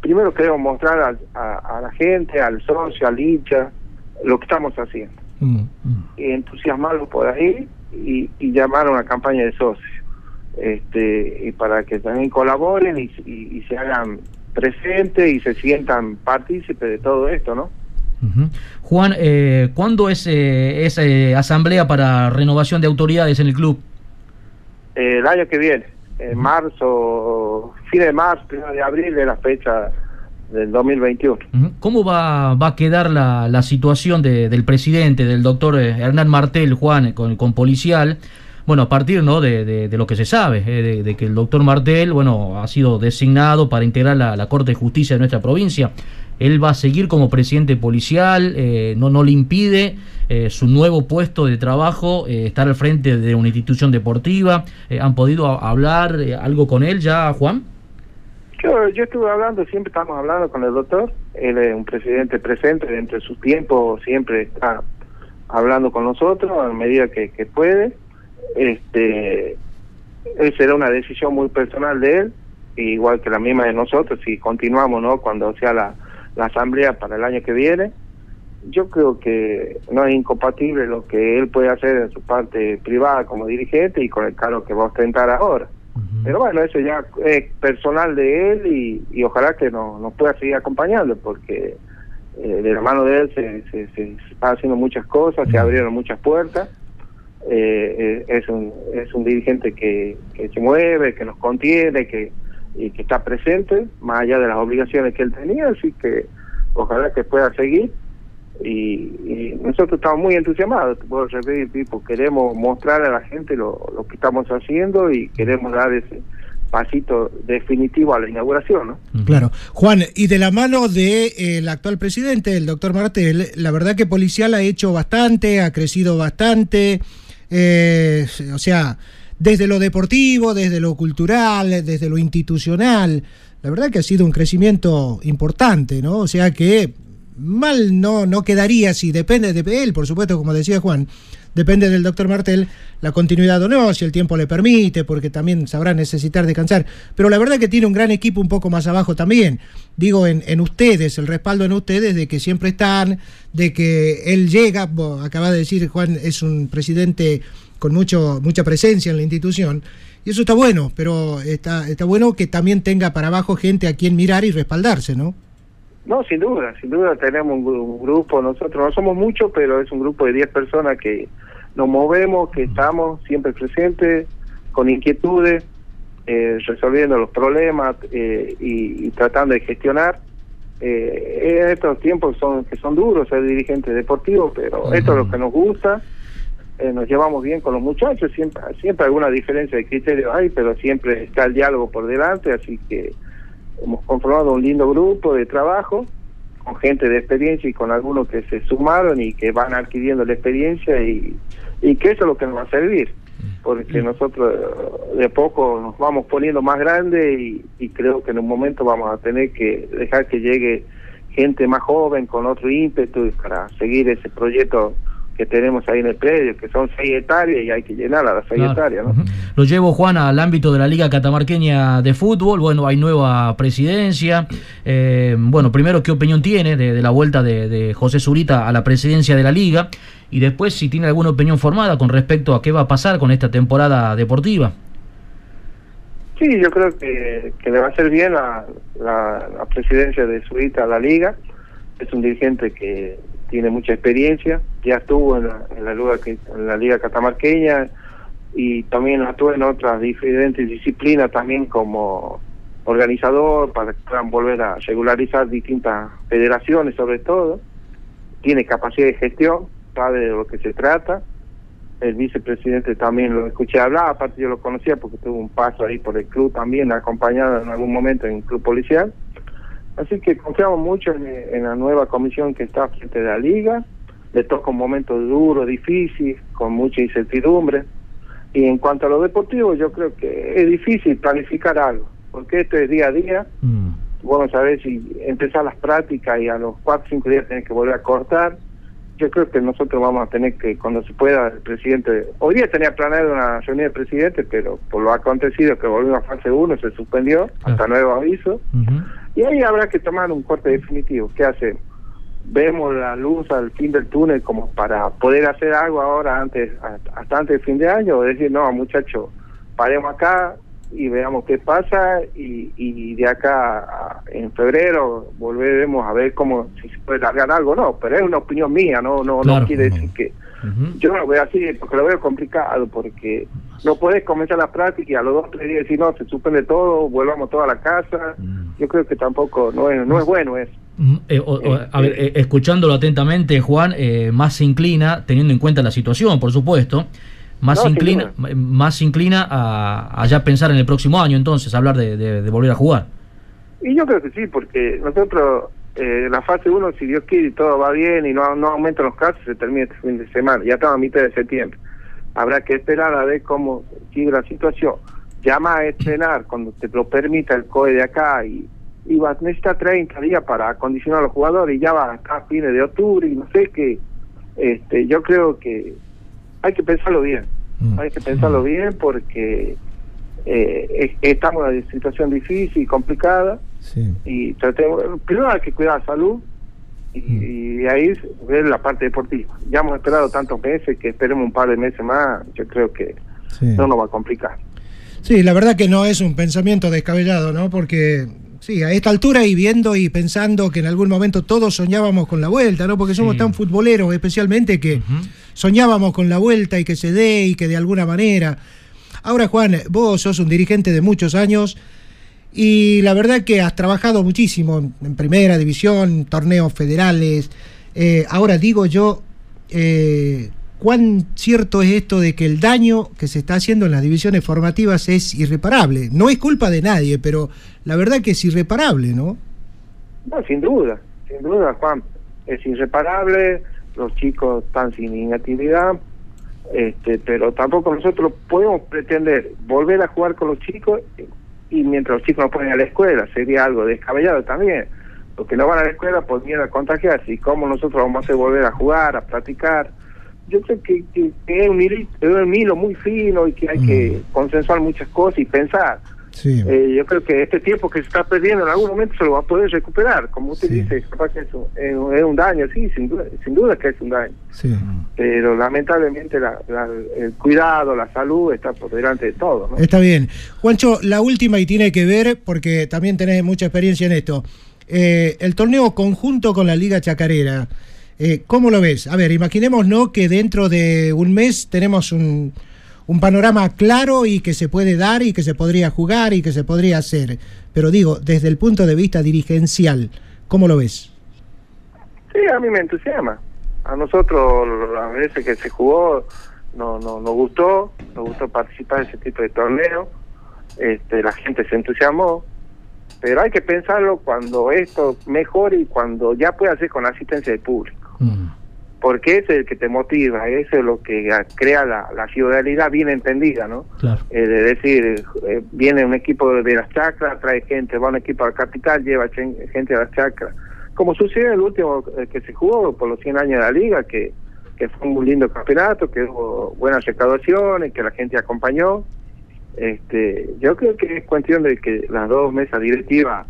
[SPEAKER 4] Primero queremos mostrar al- a, a la gente, al socio, al hincha, lo que estamos haciendo.
[SPEAKER 3] Mm.
[SPEAKER 4] Y entusiasmarlos por ahí y, y llamar a una campaña de socios. Este, y para que también colaboren y, y- y se hagan presentes y se sientan partícipes de todo esto, ¿no?
[SPEAKER 1] Ujú. Juan, eh, ¿cuándo es eh, esa eh, asamblea para renovación de autoridades en el club?
[SPEAKER 4] Eh, el año que viene, en marzo, fin de marzo, primero de abril de la fecha del 2021.
[SPEAKER 1] Ujú. ¿Cómo va, va a quedar la, la situación de- del presidente, del doctor eh, Hernán Martel, Juan, con, con policial? Bueno, a partir ¿no? de, de- de lo que se sabe, eh, de, de que el doctor Martel bueno, ha sido designado para integrar la, la Corte de Justicia de nuestra provincia. Él va a seguir como presidente policial, eh, no, no le impide eh, su nuevo puesto de trabajo, eh, estar al frente de una institución deportiva. ¿Han podido hablar algo con él ya, Juan?
[SPEAKER 4] Yo, yo estuve hablando, siempre estamos hablando con el doctor, él es un presidente presente dentro de su tiempo, siempre está hablando con nosotros a medida que, que puede. Este, será una decisión muy personal de él, igual que la misma de nosotros, si continuamos, ¿no? Cuando sea la, la asamblea para el año que viene. Yo creo que no es incompatible lo que él puede hacer en su parte privada como dirigente y con el cargo que va a ostentar ahora. Pero bueno, eso ya es personal de él y, y ojalá que no- nos pueda seguir acompañando porque eh, de la mano de él se, se, se- se está haciendo muchas cosas, se abrieron muchas puertas. Eh, eh, es, un, es un dirigente que, que se mueve, que nos contiene, que, y que está presente, más allá de las obligaciones que él tenía, así que ojalá que pueda seguir. Y, y nosotros estamos muy entusiasmados, te puedo repetir, tipo, queremos mostrar a la gente lo, lo que estamos haciendo y queremos dar ese pasito definitivo a la inauguración, ¿no?
[SPEAKER 3] Claro. Juan, y de la mano del de, el actual presidente, el doctor Martel, la verdad que Policial ha hecho bastante, ha crecido bastante, eh, o sea, desde lo deportivo, desde lo cultural, desde lo institucional. La verdad que ha sido un crecimiento importante, ¿no? O sea que mal no, no quedaría si depende de él, por supuesto, como decía Juan, depende del doctor Martel la continuidad o no, si el tiempo le permite, porque también sabrá necesitar descansar. Pero la verdad que tiene un gran equipo un poco más abajo también. Digo, en, en ustedes, el respaldo en ustedes de que siempre están, de que él llega, acaba de decir Juan, es un presidente con mucho, mucha presencia en la institución. Y eso está bueno, pero está, está bueno que también tenga para abajo gente a quien mirar y respaldarse, ¿no?
[SPEAKER 4] No, sin duda, sin duda tenemos un, grupo, nosotros no somos muchos, pero es un grupo de 10 personas que nos movemos, que estamos siempre presentes, con inquietudes, eh, resolviendo los problemas eh, y, tratando de gestionar. Eh, estos tiempos son que son duros ser dirigente deportivo, pero esto es lo que nos gusta. Eh, nos llevamos bien con los muchachos, siempre, siempre alguna diferencia de criterios hay, pero siempre está el diálogo por delante, así que hemos conformado un lindo grupo de trabajo con gente de experiencia y con algunos que se sumaron y que van adquiriendo la experiencia y, y que eso es lo que nos va a servir porque nosotros de poco nos vamos poniendo más grandes y, y, creo que en un momento vamos a tener que dejar que llegue gente más joven con otro ímpetu para seguir ese proyecto que tenemos ahí en el predio, que son seis hectáreas y hay que llenar a las seis hectáreas. ¿no?
[SPEAKER 1] Lo llevo, Juan, al ámbito de la Liga Catamarqueña de Fútbol. Bueno, hay nueva presidencia. Eh, bueno, primero, ¿qué opinión tiene de, la vuelta de, José Zurita a la presidencia de la Liga? Y después, si tiene alguna opinión formada con respecto a qué va a pasar con esta temporada deportiva.
[SPEAKER 4] Sí, yo creo que, que le va a ser bien la, la, la presidencia de Zurita a la Liga. Es un dirigente que tiene mucha experiencia, ya estuvo en la, en la, Liga, en la Liga Catamarqueña y también actuó en otras diferentes disciplinas también como organizador para que puedan volver a regularizar distintas federaciones sobre todo. Tiene capacidad de gestión, sabe de lo que se trata. El vicepresidente también lo escuché hablar, aparte yo lo conocía porque tuvo un paso ahí por el club también, acompañado en algún momento en el club policial. Así que confiamos mucho en, la nueva comisión que está frente de la liga. Le toca un momento duro, difícil, con mucha incertidumbre. Y en cuanto a lo deportivo, yo creo que es difícil planificar algo, porque esto es día a día. Mm. Vamos a ver si empezar las prácticas y a los cuatro o cinco días tener que volver a cortar. Yo creo que nosotros vamos a tener que, cuando se pueda, el presidente. Hoy día tenía planeado una reunión de presidente, pero por lo acontecido que volvió a fase 1 se suspendió, hasta nuevo aviso. Y ahí habrá que tomar un corte definitivo. ¿Qué hace? Vemos la luz al fin del túnel como para poder hacer algo ahora antes, hasta antes del fin de año, o decir, no, muchachos, paremos acá y veamos qué pasa y, y de acá en febrero volveremos a ver cómo si se puede largar algo no pero es una opinión mía no no no quiere decir que yo no lo veo así porque lo veo complicado porque no puedes comenzar la práctica y a los dos tres días decir no se suspende todo volvamos toda la casa mm. yo creo que tampoco no es no es bueno eso.
[SPEAKER 1] Mm, eh, a ver, eh, escuchándolo atentamente, Juan, eh, más se inclina, teniendo en cuenta la situación, por supuesto, más inclina, más inclina a, ya pensar en el próximo año, entonces, hablar de, de, volver a jugar.
[SPEAKER 4] Y yo creo que sí, porque nosotros, eh, la fase 1, si Dios quiere y todo va bien y no, no aumentan los casos, se termina este fin de semana, ya estamos a mitad de septiembre habrá que esperar a ver cómo sigue la situación. Llama a estrenar cuando te lo permita el COE de acá y, y va, necesita 30 días para acondicionar a los jugadores y ya va a fines de octubre y no sé qué. Este, yo creo que hay que pensarlo bien. Mm. Hay que pensarlo mm. bien porque eh, estamos en una situación difícil y complicada y tratemos, primero hay que cuidar la salud y, ahí ver la parte deportiva. Ya hemos esperado tantos meses que esperemos un par de meses más, yo creo que no nos va a complicar.
[SPEAKER 3] Sí, la verdad que no es un pensamiento descabellado, ¿no? Porque sí, a esta altura y viendo y pensando que en algún momento todos soñábamos con la vuelta, ¿no? Porque somos tan futboleros especialmente que soñábamos con la vuelta y que se dé y que de alguna manera... Ahora, Juan, vos sos un dirigente de muchos años y la verdad que has trabajado muchísimo en primera división, torneos federales. Eh, ahora digo yo, eh, ¿cuán cierto es esto de que el daño que se está haciendo en las divisiones formativas es irreparable? No es culpa de nadie, pero la verdad que es irreparable, ¿no?
[SPEAKER 4] No, sin duda, sin duda, Juan. Es irreparable, los chicos están sin inactividad. este, pero tampoco nosotros podemos pretender volver a jugar con los chicos y mientras los chicos no ponen a la escuela, sería algo descabellado también, porque no van a la escuela por miedo a contagiarse, y cómo nosotros vamos a hacer volver a jugar, a practicar. Yo creo que, que, es, un hilo, es un hilo muy fino y que hay que consensuar muchas cosas y pensar.
[SPEAKER 3] Sí.
[SPEAKER 4] Eh, yo creo que este tiempo que se está perdiendo en algún momento se lo va a poder recuperar. Como usted
[SPEAKER 3] Sí.
[SPEAKER 4] dice, capaz que eso es, un- es un daño, sí, sin duda, sin duda que es un daño.
[SPEAKER 3] Sí.
[SPEAKER 4] Pero lamentablemente la- la- el cuidado, la salud está por delante de todo. ¿no?
[SPEAKER 3] Está bien. Juancho, la última y tiene que ver, porque también tenés mucha experiencia en esto. Eh, el torneo conjunto con la Liga Chacarera, eh, ¿cómo lo ves? A ver, imaginémonos que dentro de un mes tenemos un, un panorama claro y que se puede dar y que se podría jugar y que se podría hacer. Pero digo, desde el punto de vista dirigencial, ¿cómo lo ves?
[SPEAKER 4] Sí, a mí me entusiasma. A nosotros, las veces que se jugó, no, no, nos gustó, nos gustó participar en ese tipo de torneo. Este, la gente se entusiasmó, pero hay que pensarlo cuando esto mejore y cuando ya pueda ser con asistencia del público. Porque ese es el que te motiva, ese es lo que crea la, la ciudadanía bien entendida, ¿no?
[SPEAKER 1] Claro.
[SPEAKER 4] Eh, de decir, eh, viene un equipo de las chacras, trae gente, va un equipo al capital, lleva gente a las chacras. Como sucedió en el último eh, que se jugó por los 100 años de la liga, que, que fue un lindo campeonato, que hubo buenas recaudaciones, que la gente acompañó. Este, yo creo que es cuestión de que las dos mesas directivas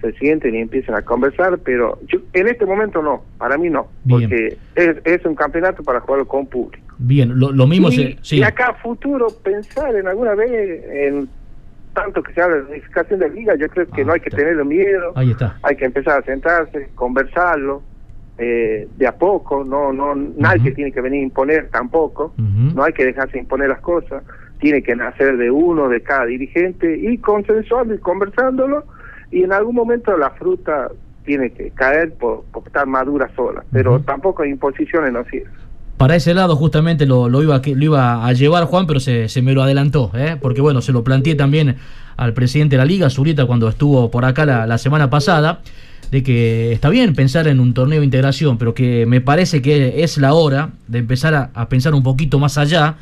[SPEAKER 4] se sienten y empiecen a conversar, pero yo, en este momento no, para mí no,
[SPEAKER 1] Bien.
[SPEAKER 4] porque es, es un campeonato para jugarlo con público.
[SPEAKER 1] Bien, lo, lo mismo
[SPEAKER 4] Y,
[SPEAKER 1] se. Sí.
[SPEAKER 4] y acá a futuro pensar en alguna vez en tanto que se habla de unificación de liga, yo creo que
[SPEAKER 1] Ah,
[SPEAKER 4] no hay que
[SPEAKER 1] está.
[SPEAKER 4] tenerle miedo,
[SPEAKER 1] Ahí está.
[SPEAKER 4] hay que empezar a sentarse, conversarlo eh, de a poco, no no nadie tiene que venir a imponer tampoco, no hay que dejarse imponer las cosas, tiene que nacer de uno, de cada dirigente y consensuarlo y conversándolo y en algún momento la fruta tiene que caer por, por estar madura sola, pero tampoco imposiciones no sirven.
[SPEAKER 1] Para ese lado justamente lo, lo iba, lo iba a llevar Juan, pero se, se me lo adelantó, ¿eh? porque bueno, se lo planteé también al presidente de la liga, Zurita, cuando estuvo por acá la, la semana pasada, de que está bien pensar en un torneo de integración, pero que me parece que es la hora de empezar a, a pensar un poquito más allá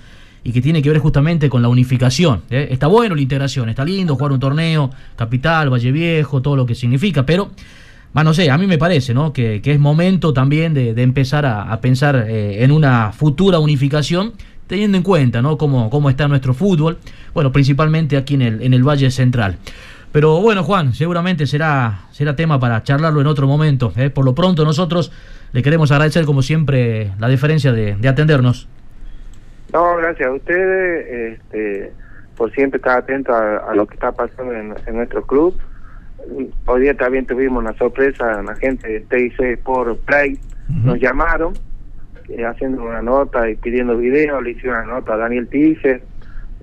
[SPEAKER 1] y que tiene que ver justamente con la unificación. ¿eh? Está bueno la integración, está lindo jugar un torneo, Capital, Valle Viejo, todo lo que significa, pero Va, no sé, a mí me parece, ¿no? Que, que es momento también de, de empezar a, pensar eh, en una futura unificación, teniendo en cuenta, ¿no? Cómo, cómo está nuestro fútbol, bueno, principalmente aquí en el, en el Valle Central. Pero bueno, Juan, seguramente será, será tema para charlarlo en otro momento. ¿eh? Por lo pronto nosotros le queremos agradecer, como siempre, la diferencia de atendernos.
[SPEAKER 4] No, gracias a ustedes este, por siempre estar atentos a, a lo que está pasando en, en nuestro club. Hoy día también tuvimos una sorpresa, la gente de TIC por Play nos llamaron eh, haciendo una nota y pidiendo video, le hicieron una nota a Daniel Tice,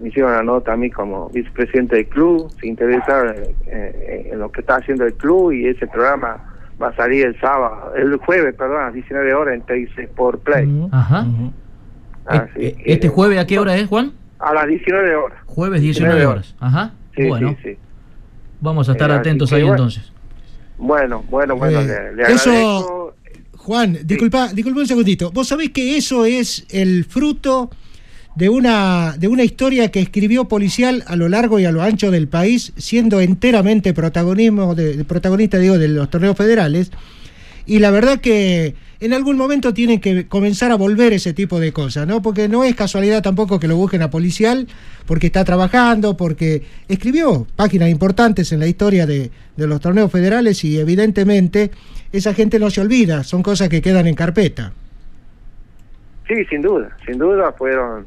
[SPEAKER 4] me hicieron una nota a mí como vicepresidente del club, se interesaron eh, eh, en lo que está haciendo el club y ese programa va a salir el sábado, el jueves, perdón, a las 19 horas en TIC por Play.
[SPEAKER 1] Ajá.
[SPEAKER 4] Así
[SPEAKER 1] Eh,
[SPEAKER 4] que-
[SPEAKER 1] ¿Este jueves a qué hora es, Juan?
[SPEAKER 4] A las 19 horas.
[SPEAKER 1] Jueves 19 horas. Ajá.
[SPEAKER 4] Sí,
[SPEAKER 1] bueno,
[SPEAKER 4] sí, sí.
[SPEAKER 1] vamos a estar
[SPEAKER 4] Eh,
[SPEAKER 1] atentos ahí
[SPEAKER 4] bueno.
[SPEAKER 1] entonces.
[SPEAKER 4] Bueno, bueno, bueno,
[SPEAKER 3] Eh,
[SPEAKER 4] le, le
[SPEAKER 3] eso-. Juan, disculpa, disculpa un segundito. Vos sabés que eso es el fruto de una, de una historia que escribió Policial a lo largo y a lo ancho del país, siendo enteramente protagonismo de, de protagonista digo, de los torneos federales. Y la verdad que en algún momento tienen que comenzar a volver ese tipo de cosas, ¿no? Porque no es casualidad tampoco que lo busquen a Policial, porque está trabajando, porque escribió páginas importantes en la historia de, de los torneos federales y evidentemente esa gente no se olvida, son cosas que quedan en carpeta.
[SPEAKER 4] Sí, sin duda, sin duda fueron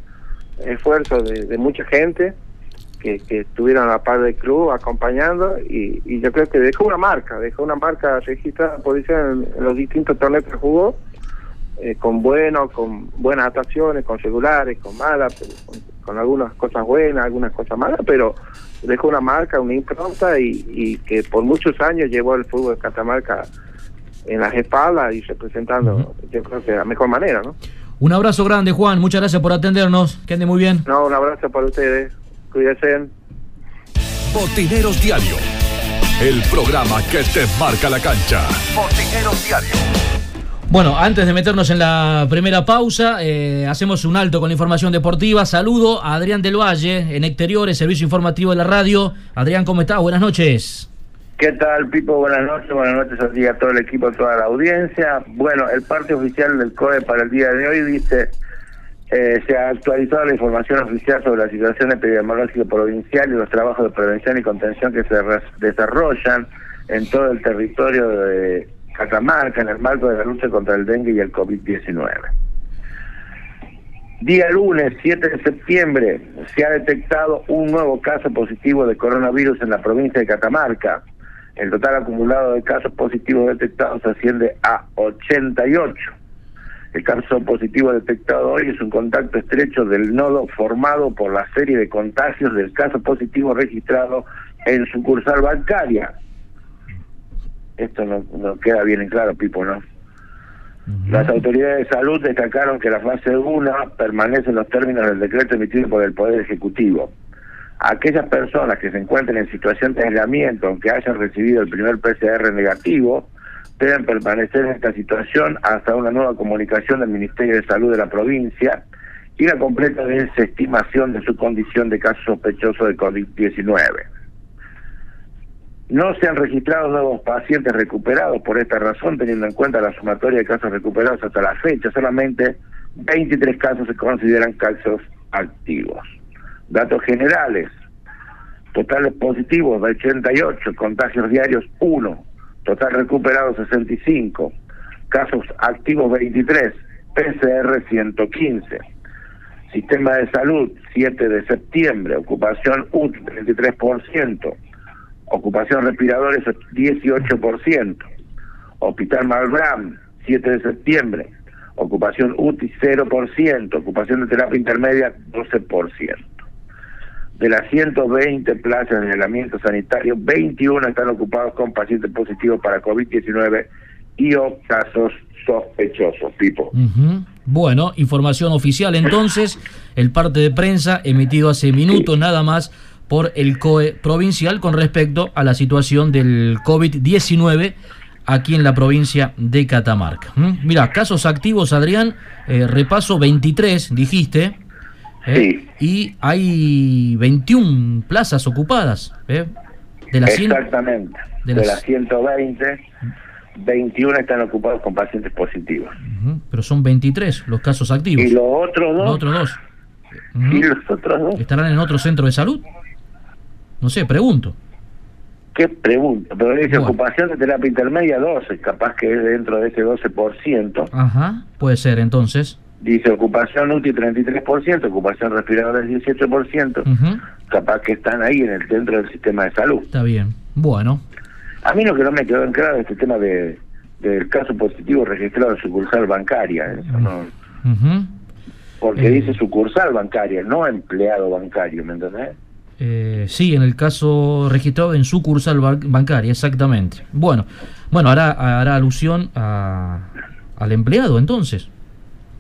[SPEAKER 4] esfuerzos de, de mucha gente que, que estuvieron a la par del club acompañando y, y yo creo que dejó una marca, dejó una marca registrada por eso en, en los distintos torneos que jugó, eh, con buenos, con buenas actuaciones, con regulares, con malas, con, con algunas cosas buenas, algunas cosas malas, pero dejó una marca, una impronta y, y que por muchos años llevó el fútbol de Catamarca en las espaldas y representando, yo creo que de la mejor manera, ¿no?
[SPEAKER 1] Un abrazo grande, Juan. Muchas gracias por atendernos. Que ande muy bien.
[SPEAKER 4] No, un abrazo para ustedes. Cuídense.
[SPEAKER 5] Botineros Diario, el programa que te marca la cancha. Botineros Diario.
[SPEAKER 1] Bueno, antes de meternos en la primera pausa, eh, hacemos un alto con la información deportiva. Saludo a Adrián del Valle, en Exteriores, Servicio Informativo de la Radio. Adrián, ¿cómo estás? Buenas noches.
[SPEAKER 6] ¿Qué tal, Pipo? Buenas noches, buenas noches a ti, a todo el equipo, a toda la audiencia. Bueno, el parte oficial del COE para el día de hoy dice, eh, se ha actualizado la información oficial sobre la situación epidemiológica provincial y los trabajos de prevención y contención que se desarrollan en todo el territorio de Catamarca en el marco de la lucha contra el dengue y el COVID-19. Día lunes 7 de septiembre se ha detectado un nuevo caso positivo de coronavirus en la provincia de Catamarca. El total acumulado de casos positivos detectados asciende a 88. El caso positivo detectado hoy es un contacto estrecho del nodo formado por la serie de contagios del caso positivo registrado en sucursal bancaria. Esto no, no queda bien en claro, Pipo, ¿no? Las autoridades de salud destacaron que la fase 1 permanece en los términos del decreto emitido por el Poder Ejecutivo. Aquellas personas que se encuentren en situación de aislamiento, aunque hayan recibido el primer PCR negativo, deben permanecer en esta situación hasta una nueva comunicación del Ministerio de Salud de la provincia y la completa desestimación de su condición de caso sospechoso de COVID-19. No se han registrado nuevos pacientes recuperados por esta razón, teniendo en cuenta la sumatoria de casos recuperados hasta la fecha. Solamente 23 casos se consideran casos activos. Datos generales. Totales positivos de 88, contagios diarios 1, total recuperados 65, casos activos 23, PCR 115. Sistema de salud 7 de septiembre, ocupación UTI 33%, ocupación respiradores 18%, Hospital Malbram 7 de septiembre, ocupación UTI 0%, ocupación de terapia intermedia 12%. De las 120 plazas de aislamiento sanitario, 21 están ocupados con pacientes positivos para COVID-19 y o casos sospechosos, tipo.
[SPEAKER 1] Bueno, información oficial entonces, el parte de prensa emitido hace minutos nada más por el COE provincial con respecto a la situación del COVID-19 aquí en la provincia de Catamarca. ¿Mm? Mira, casos activos, Adrián, eh, repaso 23, dijiste. ¿Eh? Y hay 21 plazas ocupadas. ¿eh?
[SPEAKER 6] De las Exactamente. de, las... 120, 21 están ocupados con pacientes positivos.
[SPEAKER 1] Pero son 23 los casos activos.
[SPEAKER 6] ¿Y los otros dos?
[SPEAKER 1] Los otros dos.
[SPEAKER 6] ¿Y los otros dos?
[SPEAKER 1] ¿Estarán en otro centro de salud? No sé, pregunto.
[SPEAKER 6] ¿Qué pregunta? Pero dice ocupación de terapia intermedia 12, capaz que es dentro de ese 12%.
[SPEAKER 1] Ajá, puede ser entonces.
[SPEAKER 6] Dice ocupación útil 33%, ocupación respiradora 18%, capaz que están ahí en el centro del sistema de salud.
[SPEAKER 1] Está bien, bueno.
[SPEAKER 6] A mí lo que no me quedó en claro es este tema de, del caso positivo registrado en sucursal bancaria. Eso no, Porque eh. dice sucursal bancaria, no empleado bancario, ¿me entendés?
[SPEAKER 1] Eh, sí, en el caso registrado en sucursal bancaria, exactamente. Bueno, bueno, hará, hará alusión a, al empleado entonces.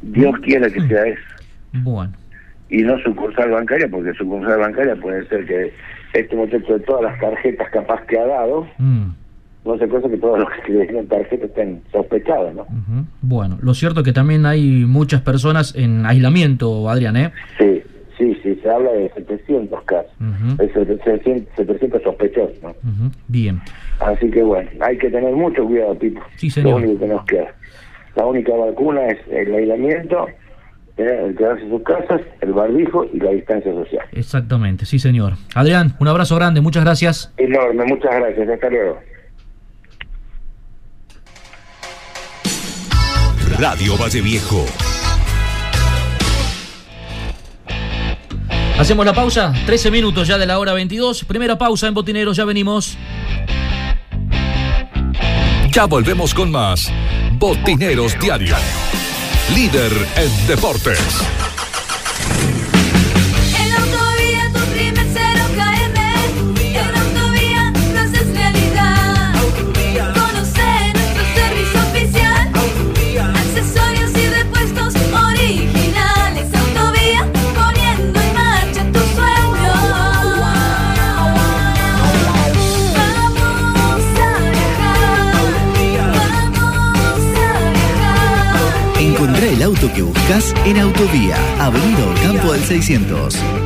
[SPEAKER 6] Dios quiera que sea eso.
[SPEAKER 1] Bueno.
[SPEAKER 6] Y no sucursal bancaria, porque sucursal bancaria puede ser que este muchacho de todas las tarjetas capaz que ha dado, mm. no sé cosa que todos los que tienen tarjetas estén sospechados, ¿no?
[SPEAKER 1] Bueno, lo cierto es que también hay muchas personas en aislamiento, Adrián, ¿eh?
[SPEAKER 6] Sí, Sí, sí, se habla de 700 casos, uh 700, sospechosos. ¿no?
[SPEAKER 1] Bien.
[SPEAKER 6] Así que bueno, hay que tener mucho cuidado, Pipo.
[SPEAKER 1] Sí, señor.
[SPEAKER 6] Lo único que nos queda. La única vacuna es el aislamiento, ¿eh? el quedarse en sus casas, el barbijo y la distancia social.
[SPEAKER 1] Exactamente, sí, señor. Adrián, un abrazo grande, muchas gracias.
[SPEAKER 6] Enorme, muchas gracias. Hasta luego.
[SPEAKER 5] Radio Valle Viejo
[SPEAKER 1] Hacemos la pausa, 13 minutos ya de la hora 22. Primera pausa en Botineros, ya venimos.
[SPEAKER 5] Ya volvemos con más Botineros Diario. Líder en deportes.
[SPEAKER 7] Auto que buscas en Autovía, Avenida Campo del 600.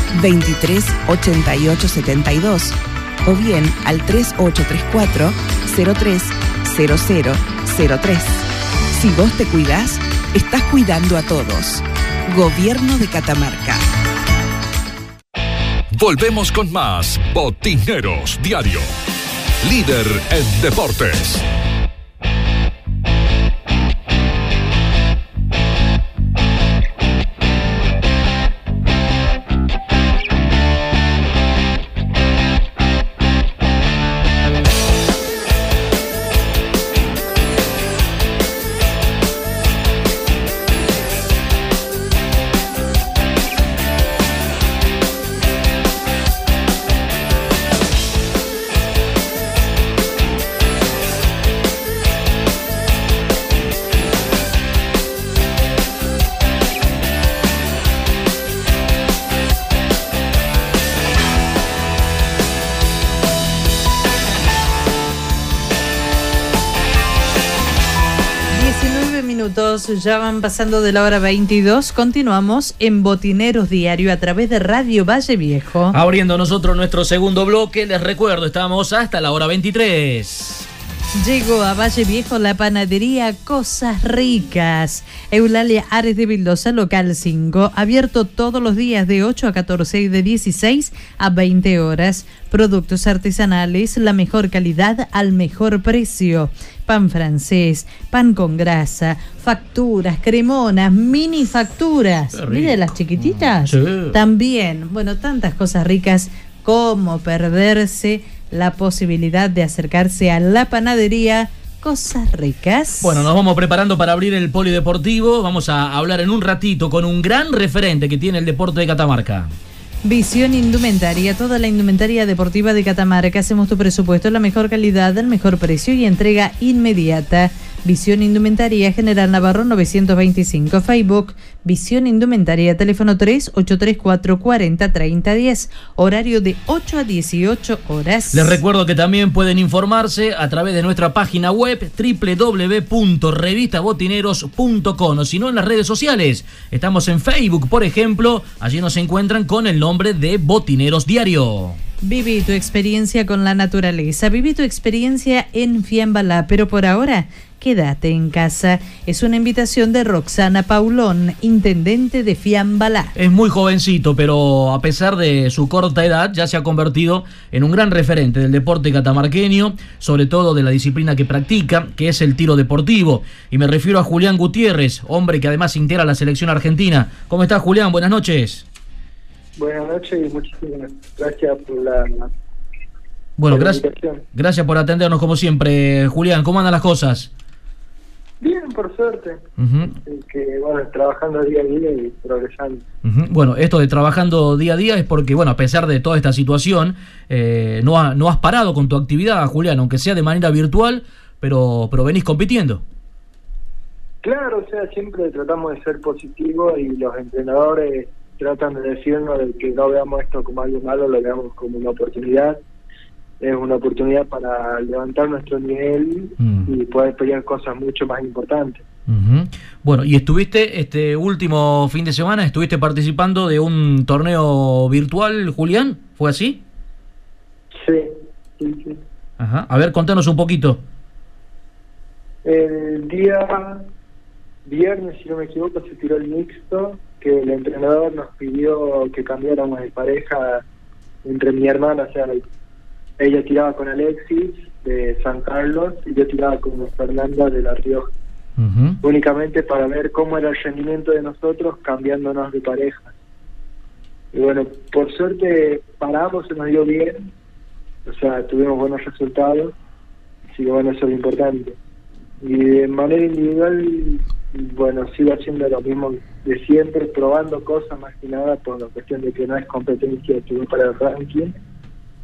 [SPEAKER 8] 23 88 72 o bien al 3834 03 0003. Si vos te cuidás, estás cuidando a todos. Gobierno de Catamarca.
[SPEAKER 5] Volvemos con más Botineros Diario. Líder en deportes.
[SPEAKER 2] Ya van pasando de la hora 22. Continuamos en Botineros Diario a través de Radio Valle Viejo.
[SPEAKER 1] Abriendo nosotros nuestro segundo bloque, les recuerdo, estamos hasta la hora 23.
[SPEAKER 2] Llegó a Valle Viejo la panadería Cosas Ricas. Eulalia Ares de Vildosa, local 5, abierto todos los días de 8 a 14 y de 16 a 20 horas. Productos artesanales, la mejor calidad al mejor precio. Pan francés, pan con grasa, facturas, cremonas, mini facturas. Mire las chiquititas.
[SPEAKER 1] Sí.
[SPEAKER 2] También, bueno, tantas cosas ricas como perderse la posibilidad de acercarse a la panadería Cosas Ricas.
[SPEAKER 1] Bueno, nos vamos preparando para abrir el polideportivo. Vamos a hablar en un ratito con un gran referente que tiene el deporte de Catamarca.
[SPEAKER 2] Visión Indumentaria, toda la indumentaria deportiva de Catamarca. Hacemos tu presupuesto, la mejor calidad, el mejor precio y entrega inmediata. Visión Indumentaria General Navarro 925 Facebook. Visión Indumentaria teléfono 3 834 40 30 10. Horario de 8 a 18 horas.
[SPEAKER 1] Les recuerdo que también pueden informarse a través de nuestra página web www.revistabotineros.com o si no en las redes sociales. Estamos en Facebook, por ejemplo. Allí nos encuentran con el nombre de Botineros Diario.
[SPEAKER 2] Viví tu experiencia con la naturaleza, viví tu experiencia en Fiambalá, pero por ahora quédate en casa. Es una invitación de Roxana Paulón, intendente de Fiambalá.
[SPEAKER 1] Es muy jovencito, pero a pesar de su corta edad, ya se ha convertido en un gran referente del deporte catamarqueño, sobre todo de la disciplina que practica, que es el tiro deportivo. Y me refiero a Julián Gutiérrez, hombre que además integra la selección argentina. ¿Cómo estás, Julián? Buenas noches.
[SPEAKER 9] Buenas noches y muchísimas gracias por la,
[SPEAKER 1] Bueno,
[SPEAKER 9] por
[SPEAKER 1] gracias,
[SPEAKER 9] invitación.
[SPEAKER 1] gracias por atendernos como siempre. Julián, ¿cómo andan las cosas?
[SPEAKER 9] Bien, por suerte. Y que, bueno, trabajando día a día y progresando.
[SPEAKER 1] ujú. Bueno, esto de trabajando día a día es porque, bueno, a pesar de toda esta situación, eh, no, ha- no has parado con tu actividad, Julián, aunque sea de manera virtual, pero, pero venís compitiendo.
[SPEAKER 9] Claro, o sea, siempre tratamos de ser positivos y los entrenadores tratan de decirnos de que no veamos esto como algo malo, lo veamos como una oportunidad. Es una oportunidad para levantar nuestro nivel y poder pelear cosas mucho más importantes.
[SPEAKER 1] Bueno, y estuviste este último fin de semana, estuviste participando de un torneo virtual, Julián, ¿fue así?
[SPEAKER 9] Sí, sí, sí.
[SPEAKER 1] Ajá. A ver, contanos un poquito.
[SPEAKER 9] El día viernes, si no me equivoco, se tiró el mixto, que el entrenador nos pidió que cambiáramos de pareja entre mi hermana, o sea, ella tiraba con Alexis de San Carlos y yo tiraba con Fernanda de La Rioja, únicamente para ver cómo era el rendimiento de nosotros cambiándonos de pareja. Y bueno, por suerte paramos, se nos dio bien, o sea, tuvimos buenos resultados, así que bueno, eso es lo importante. Y de manera individual, bueno, sigo haciendo lo mismo de siempre, probando cosas más que nada por la cuestión de que no es competencia sino para el ranking.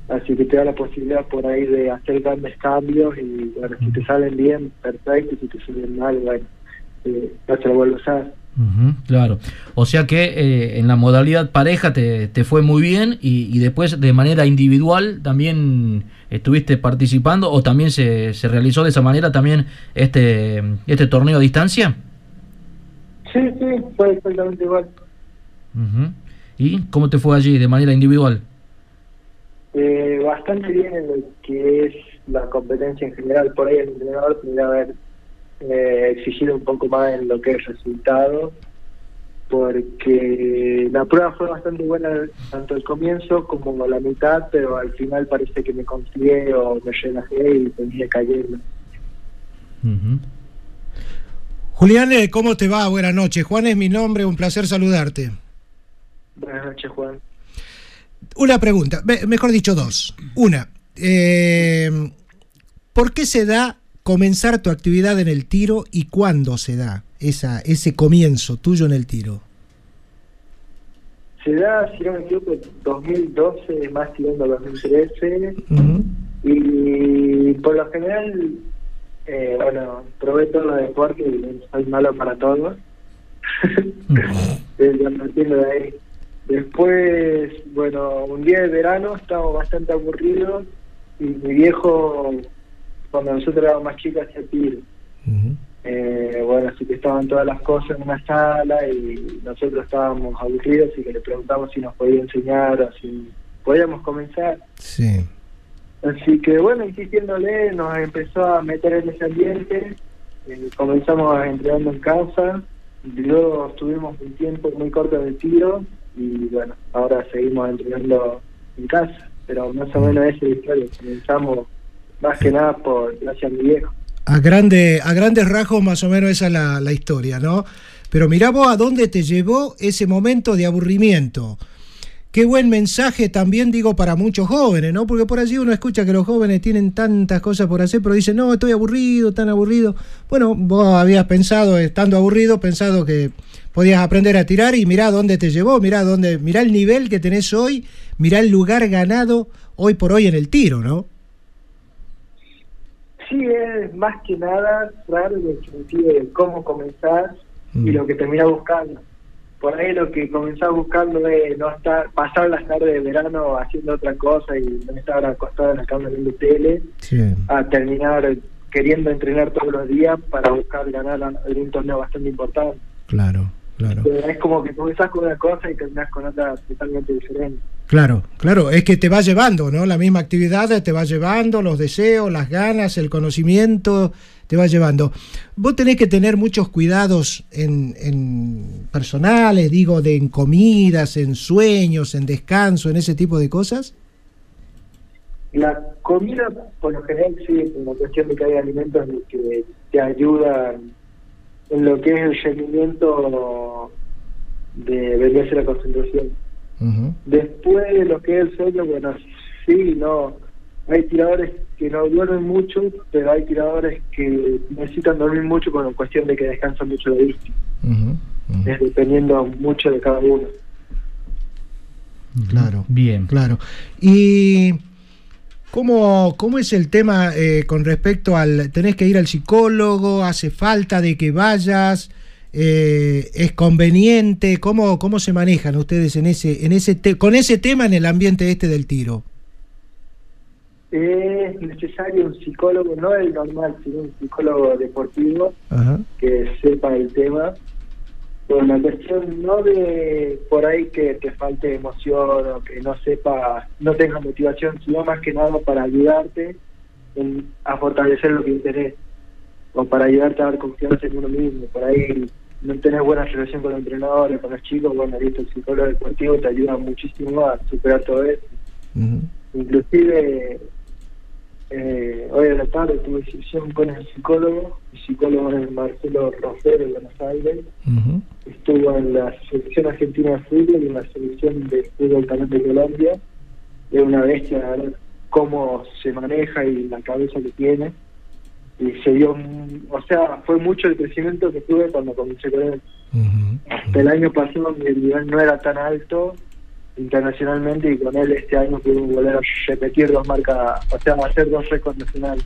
[SPEAKER 9] Así que te da la posibilidad por ahí de hacer grandes cambios y bueno, si te salen bien, perfecto, y si te salen mal, bueno, eh, no se lo vuelvo a usar.
[SPEAKER 1] Claro. O sea que eh, en la modalidad pareja te, te fue muy bien y, y después de manera individual también estuviste participando o también se, se realizó de esa manera también este, este torneo a distancia.
[SPEAKER 9] Sí, sí, fue exactamente igual.
[SPEAKER 1] ¿Y cómo te fue allí de manera individual?
[SPEAKER 9] Eh, bastante bien en lo que es la competencia en general. Por ahí el entrenador tendría que haber eh, exigido un poco más en lo que es resultado, porque la prueba fue bastante buena tanto el comienzo como la mitad, pero al final parece que me confié o me relajé y tenía cayendo.
[SPEAKER 3] Julián, eh, ¿cómo te va? Buenas noches. Juan es mi nombre, un placer saludarte.
[SPEAKER 9] Buenas noches, Juan.
[SPEAKER 3] Una pregunta, me- mejor dicho dos. Una, eh, ¿por qué se da comenzar tu actividad en el tiro y cuándo se da esa, ese comienzo tuyo en el tiro?
[SPEAKER 9] Se da, si no me equivoco, 2012, más tirando a 2013. Y por lo general, eh, bueno, probé todos los deportes y soy malo para todos. Desde partiendo de ahí. Después, bueno, un día de verano estábamos bastante aburridos y mi viejo, cuando nosotros éramos más chicos, hacía tiro. Eh, bueno, así que estaban todas las cosas en una sala y nosotros estábamos aburridos y que le preguntamos si nos podía enseñar o si podíamos comenzar.
[SPEAKER 3] Sí.
[SPEAKER 9] Así que bueno, insistiéndole, nos empezó a meter en ese ambiente, eh, comenzamos entrenando en casa, luego estuvimos un tiempo muy corto de tiro y bueno, ahora seguimos entrenando en casa, pero más o menos esa historia, comenzamos más que nada por gracias a mi viejo.
[SPEAKER 3] A, grande, a grandes rasgos más o menos esa es la, la historia, ¿no? Pero mirá vos a dónde te llevó ese momento de aburrimiento. Qué buen mensaje también digo para muchos jóvenes, ¿no? Porque por allí uno escucha que los jóvenes tienen tantas cosas por hacer, pero dicen, no, estoy aburrido, tan aburrido. Bueno, vos habías pensado, estando aburrido, pensado que podías aprender a tirar y mirá dónde te llevó, mirá dónde, mirá el nivel que tenés hoy, mirá el lugar ganado hoy por hoy en el tiro, ¿no?
[SPEAKER 9] Sí, es más que nada en el sentido de cómo comenzar y lo que terminás buscando. Por ahí lo que comenzás buscando es no estar, pasar las tardes de verano haciendo otra cosa y no estar acostado en la cama viendo tele, a terminar queriendo entrenar todos los días para buscar ganar algún torneo bastante importante.
[SPEAKER 3] Claro, claro.
[SPEAKER 9] Pero es como que comenzás con una cosa y terminás con otra totalmente diferente.
[SPEAKER 3] Claro, claro, es que te va llevando, ¿no? La misma actividad te va llevando, los deseos, las ganas, el conocimiento, te va llevando. Vos tenés que tener muchos cuidados en, en personales, digo, de en comidas, en sueños, en descanso, en ese tipo de cosas.
[SPEAKER 9] La comida, por lo general, sí, por la cuestión de que hay alimentos que te ayudan en lo que es el rendimiento de venirse la concentración. Después de lo que es el sueño, bueno, sí, no. Hay tiradores que no duermen mucho, pero hay tiradores que necesitan dormir mucho con la cuestión de que descansan mucho la vista. Es dependiendo mucho de cada uno.
[SPEAKER 3] Claro.
[SPEAKER 1] Bien.
[SPEAKER 3] Claro. Y. ¿Cómo, ¿Cómo es el tema eh, con respecto al... ¿Tenés que ir al psicólogo? ¿Hace falta de que vayas? Eh, ¿Es conveniente? ¿Cómo, ¿Cómo se manejan ustedes en ese, en ese con ese tema en el ambiente este del tiro?
[SPEAKER 9] Es necesario un psicólogo, no el normal, sino un psicólogo deportivo que sepa el tema. Por la cuestión no de por ahí que te falte emoción o que no sepa, no tenga motivación, sino más que nada para ayudarte en, a fortalecer lo que interés o para ayudarte a dar confianza en uno mismo. Por ahí no tenés buena relación con los entrenadores, con los chicos, bueno, listo, el psicólogo deportivo te ayuda muchísimo a superar todo eso. Inclusive, eh, hoy en la tarde tuve sesión con el psicólogo, el psicólogo es Marcelo Rosero de Buenos Aires, estuvo en la selección argentina de fútbol y en la selección de fútbol también de Colombia, es una bestia, la verdad, cómo se maneja y la cabeza que tiene y se dio, o sea, fue mucho el crecimiento que tuve cuando comencé con él. Hasta el año pasado mi nivel no era tan alto internacionalmente y con él este año pude volver a repetir dos marcas, o sea, hacer dos récords nacionales,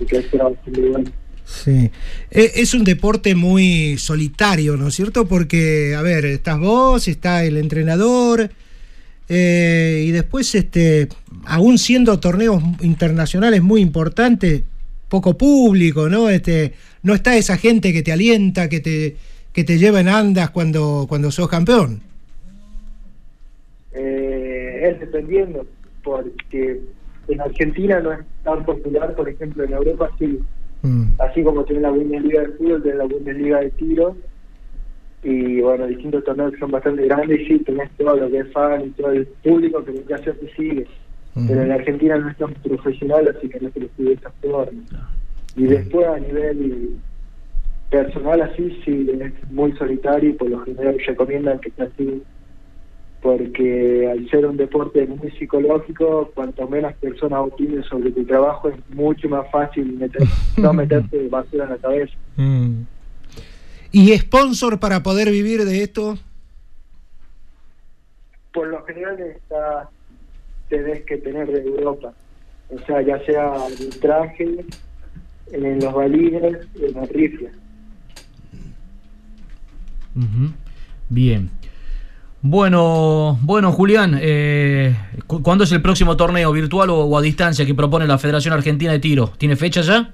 [SPEAKER 9] y que eso era bastante bueno.
[SPEAKER 3] Sí, E- es un deporte muy solitario, ¿no es cierto? Porque, a ver, estás vos, está el entrenador, eh, y después, este, aún siendo torneos internacionales muy importantes, poco público, ¿no? Este, no está esa gente que te alienta, que te, que te lleva en andas cuando, cuando sos campeón.
[SPEAKER 9] Eh, es dependiendo, porque en Argentina no es tan popular, por ejemplo, en Europa sí. Así como tiene la Bundesliga de fútbol, tiene la Bundesliga de tiro, y bueno, distintos torneos que son bastante grandes, y sí, tenés todo lo que es fan y todo el público que ya se te sigue. Pero en Argentina no es tan profesional, así que no se lo sigue de esta forma. Y después a nivel personal así, sí, es muy solitario y por lo general recomiendan que sea así porque al ser un deporte muy psicológico, cuanto menos personas opinen sobre tu trabajo, es mucho más fácil meter, no meterte basura en la cabeza.
[SPEAKER 3] Mm. ¿Y sponsor para poder vivir de esto?
[SPEAKER 9] Por lo general está, tenés que tener de Europa, o sea, ya sea arbitraje, en los balines, en la rifle.
[SPEAKER 1] Ujú. Bien. Bueno, bueno, Julián, eh, cu- ¿cuándo es el próximo torneo virtual o, o a distancia que propone la Federación Argentina de Tiro? ¿Tiene fecha ya?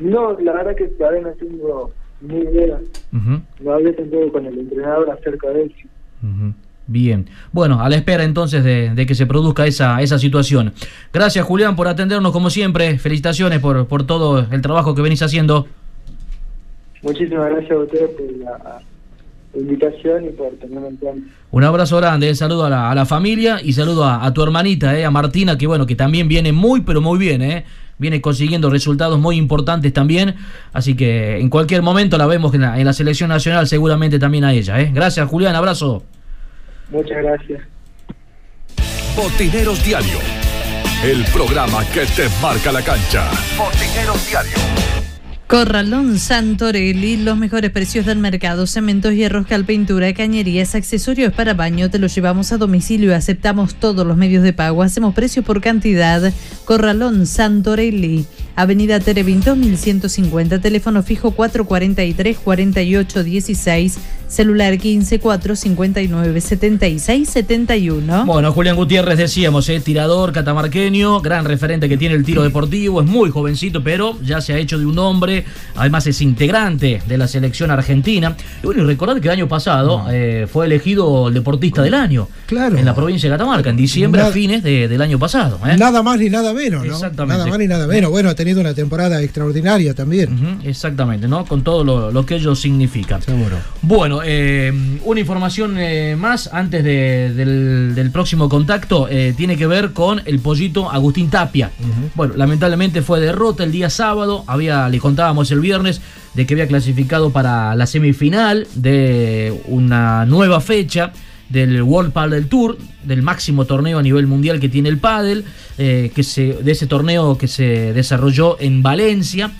[SPEAKER 9] No, la verdad que todavía no tengo ni idea. No hablé tampoco con el entrenador acerca de eso.
[SPEAKER 1] Bien. Bueno, a la espera entonces de, que se produzca esa, esa situación. Gracias, Julián, por atendernos como siempre. Felicitaciones por, por todo el trabajo que venís haciendo.
[SPEAKER 9] Muchísimas gracias a ustedes por la invitación y por tenerme en cuenta.
[SPEAKER 1] Un abrazo grande, eh. saludo a la, familia y saludo a, tu hermanita, eh, a Martina, que bueno, que también viene muy, pero muy bien, eh. viene consiguiendo resultados muy importantes también, así que en cualquier momento la vemos en la, en la selección nacional, seguramente también a ella. Eh. Gracias, Julián, abrazo.
[SPEAKER 9] Muchas gracias.
[SPEAKER 5] Botineros Diario, el programa que te marca la cancha. Botineros Diario.
[SPEAKER 2] Corralón Santorelli, los mejores precios del mercado, cementos, hierros, cal, pintura, cañerías, accesorios para baño, te los llevamos a domicilio, aceptamos todos los medios de pago, hacemos precio por cantidad. Corralón Santorelli, Avenida Terevin 1150, teléfono fijo 443 4816 celular 15 459 76 71.
[SPEAKER 1] Bueno, Julián Gutiérrez decíamos, eh, tirador catamarqueño, gran referente que tiene el tiro deportivo, es muy jovencito, pero ya se ha hecho de un hombre, además es integrante de la selección argentina. Y bueno, y recordar que el año pasado eh, fue elegido el deportista del año
[SPEAKER 3] claro.
[SPEAKER 1] en la provincia de Catamarca, en diciembre a fines del año pasado.
[SPEAKER 3] ¿eh? Nada más ni nada menos, ¿no?
[SPEAKER 1] Exactamente.
[SPEAKER 3] Nada más ni nada menos. Bueno, ha tenido una temporada extraordinaria también.
[SPEAKER 1] exactamente, ¿no? Con todo lo, que ello significa.
[SPEAKER 3] Seguro.
[SPEAKER 1] Bueno, eh, una información más antes del, próximo contacto tiene que ver con el pollito Agustín Tapia. Bueno, lamentablemente fue derrota el día sábado. Había, le el viernes de que había clasificado para la semifinal de una nueva fecha del World Padel Tour, del máximo torneo a nivel mundial que tiene el pádel, que se, de ese torneo que se desarrolló en Valencia.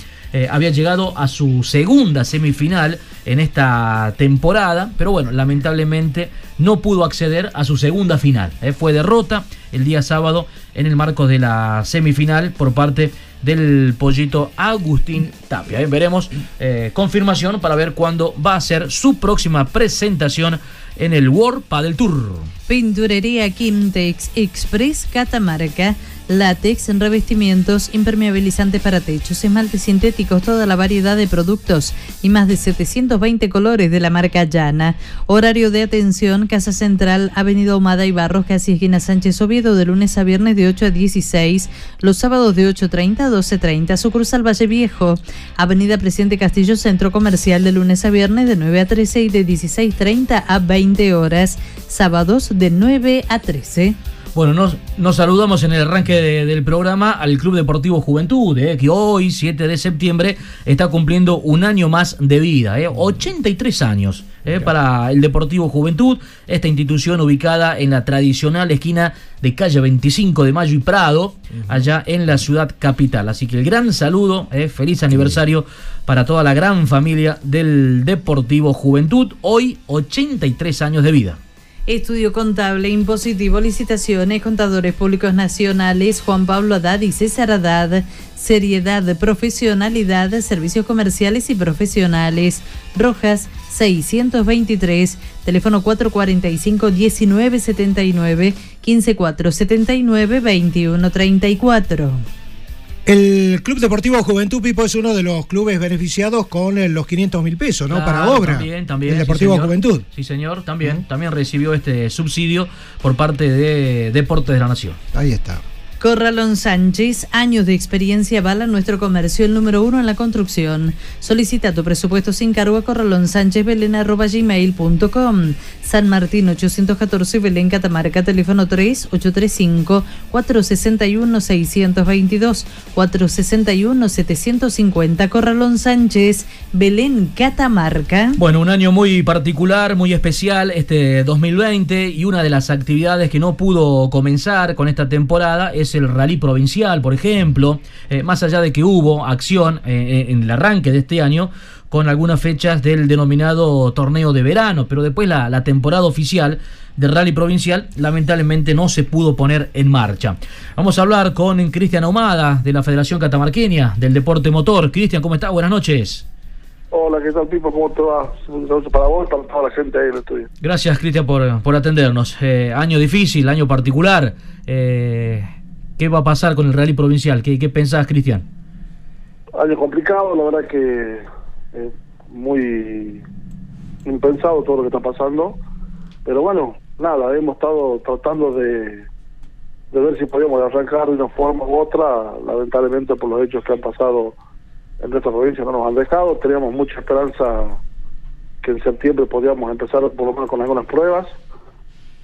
[SPEAKER 1] había llegado a su segunda semifinal en esta temporada, pero bueno, lamentablemente no pudo acceder a su segunda final. ¿eh? Fue derrota el día sábado en el marco de la semifinal por parte del pollito Agustín Tapia. ¿eh? Veremos eh, confirmación para ver cuándo va a ser su próxima presentación en el World Padel Tour.
[SPEAKER 2] Pinturería Quintex Express Catamarca látex, revestimientos, impermeabilizantes para techos, esmaltes sintéticos, toda la variedad de productos y más de 720 colores de la marca Llana. Horario de atención, Casa Central, Avenida Humada y Barros, casi esquina Sánchez Oviedo, de lunes a viernes de 8 a 16, los sábados de 8.30 a 12.30, sucursal Valle Viejo, Avenida Presidente Castillo, Centro Comercial, de lunes a viernes de 9 a 13 y de 16.30 a 20 horas, sábados de 9 a 13.
[SPEAKER 1] Bueno, nos, nos, saludamos en el arranque del programa al Club Deportivo Juventud, eh, que hoy, 7 de septiembre, está cumpliendo un año más de vida, eh, 83 años eh, para el Deportivo Juventud, esta institución ubicada en la tradicional esquina de calle 25 de Mayo y Prado, allá en la ciudad capital. Así que el gran saludo, eh, feliz aniversario para toda la gran familia del Deportivo Juventud, hoy 83 años de vida.
[SPEAKER 2] Estudio Contable, Impositivo, Licitaciones, Contadores Públicos Nacionales, Juan Pablo Haddad y César Haddad, Seriedad, Profesionalidad, Servicios Comerciales y Profesionales, Rojas 623, teléfono 445-1979, 15479-2134.
[SPEAKER 3] El Club Deportivo Juventud Pipo es uno de los clubes beneficiados con eh, los 500 mil pesos, ¿no? Para obra.
[SPEAKER 1] También, también.
[SPEAKER 3] El Deportivo Juventud.
[SPEAKER 1] Sí, señor, también. También recibió este subsidio por parte de Deportes de la Nación.
[SPEAKER 3] Ahí está.
[SPEAKER 2] Corralón Sánchez, años de experiencia bala nuestro comercio, el número uno en la construcción. Solicita tu presupuesto sin cargo a Corralón Sánchez gmail.com. San Martín 814 Belén Catamarca, teléfono 3 835 461 622 461 750 Corralón Sánchez, Belén Catamarca.
[SPEAKER 1] Bueno, un año muy particular, muy especial este 2020 y una de las actividades que no pudo comenzar con esta temporada es el rally provincial, por ejemplo, eh, más allá de que hubo acción eh, en el arranque de este año con algunas fechas del denominado torneo de verano, pero después la, temporada oficial del rally provincial lamentablemente no se pudo poner en marcha. Vamos a hablar con Cristian Ahumada de la Federación Catamarqueña del Deporte Motor. Cristian, ¿cómo está? Buenas noches.
[SPEAKER 10] Hola, ¿qué tal, Pipo? ¿Cómo te va? Un saludo para vos y para toda la gente ahí en el estudio.
[SPEAKER 1] Gracias, Cristian, por, por atendernos. Eh, año difícil, año particular. Eh, ¿Qué va a pasar con el rally provincial? ¿Qué, qué pensás, Cristian?
[SPEAKER 10] año complicado, la verdad que eh, muy impensado todo lo que está pasando, pero bueno, nada, hemos estado tratando de, de ver si podíamos arrancar de una forma u otra, lamentablemente por los hechos que han pasado en nuestra provincia no nos han dejado, teníamos mucha esperanza que en septiembre podíamos empezar por lo menos con algunas pruebas,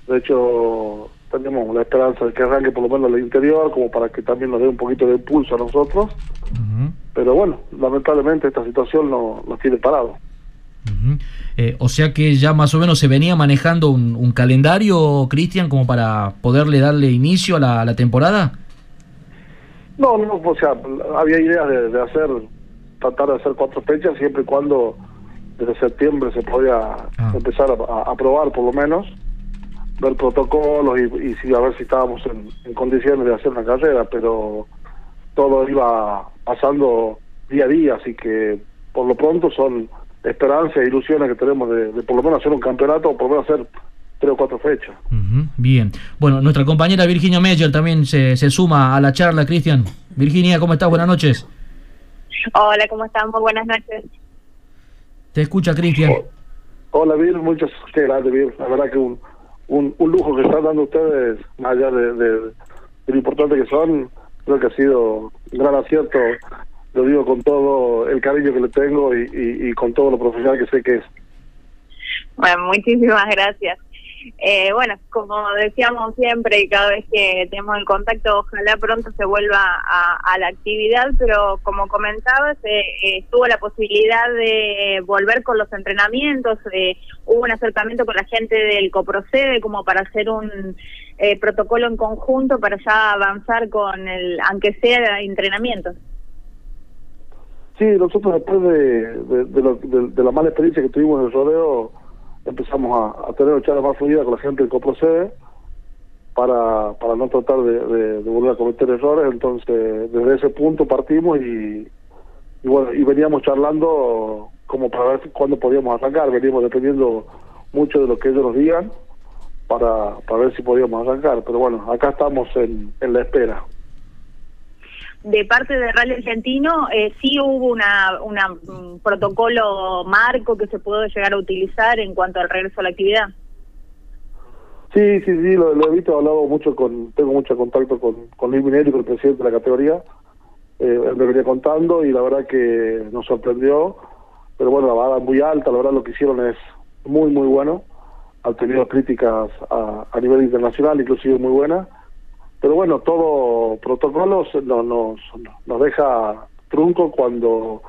[SPEAKER 10] de hecho tenemos la esperanza de que arranque por lo menos el interior, como para que también nos dé un poquito de impulso a nosotros. Pero bueno, lamentablemente esta situación no, nos tiene parado.
[SPEAKER 1] Eh, o sea que ya más o menos se venía manejando un, calendario, Cristian, como para poderle darle inicio a la, temporada.
[SPEAKER 10] No, no, o sea, había ideas de, hacer, tratar de hacer cuatro fechas siempre y cuando desde septiembre se podía empezar a, a probar por lo menos ver protocolos y, y, a ver si estábamos en, condiciones de hacer una carrera, pero todo iba pasando día a día, así que por lo pronto son esperanzas e ilusiones que tenemos de, por lo menos hacer un campeonato o por lo menos hacer tres o cuatro fechas.
[SPEAKER 1] bien. Bueno, nuestra compañera Virginia Meyer también se, se suma a la charla, Cristian. Virginia, ¿cómo estás? Buenas noches.
[SPEAKER 11] Hola, ¿cómo están? Muy buenas noches.
[SPEAKER 1] Te escucha, Cristian.
[SPEAKER 10] hola, Vir, muchas gracias, Vir. La verdad que un, un, un lujo que están dando ustedes, más allá de, lo importante que son, creo que ha sido un gran acierto, lo digo con todo el cariño que le tengo y, y con todo lo profesional que sé que es.
[SPEAKER 11] Bueno, muchísimas gracias. Eh, bueno, como decíamos siempre, cada vez que tenemos el contacto, ojalá pronto se vuelva a, la actividad, pero como comentabas, eh, eh, estuvo la posibilidad de volver con los entrenamientos, eh, hubo un acercamiento con la gente del COPROCEDE como para hacer un protocolo en conjunto para ya avanzar con el, aunque sea entrenamientos.
[SPEAKER 10] Sí, nosotros después de, de la mala experiencia que tuvimos en el rodeo, empezamos a, tener una charla más fluida con la gente del coprocede para, para no tratar de, volver a cometer errores. Entonces, desde ese punto partimos y, y bueno, y veníamos charlando como para ver cuándo podíamos arrancar. Veníamos dependiendo mucho de lo que ellos nos digan para, para ver si podíamos arrancar. Pero bueno, acá estamos en, en la espera
[SPEAKER 11] de parte de Rally Argentino eh, sí hubo una, una un protocolo marco que se pudo llegar a utilizar en cuanto al regreso a la actividad.
[SPEAKER 10] Sí, sí, sí, lo, he visto, he hablado mucho con, tengo mucho contacto con, con Luis Minelli, con el presidente de la categoría, eh, él me venía contando y la verdad que nos sorprendió, pero bueno, la vara muy alta, la verdad lo que hicieron es muy, muy bueno, han tenido críticas a, a nivel internacional, inclusive muy buenas, pero bueno, todo protocolo no, nos, nos deja trunco cuando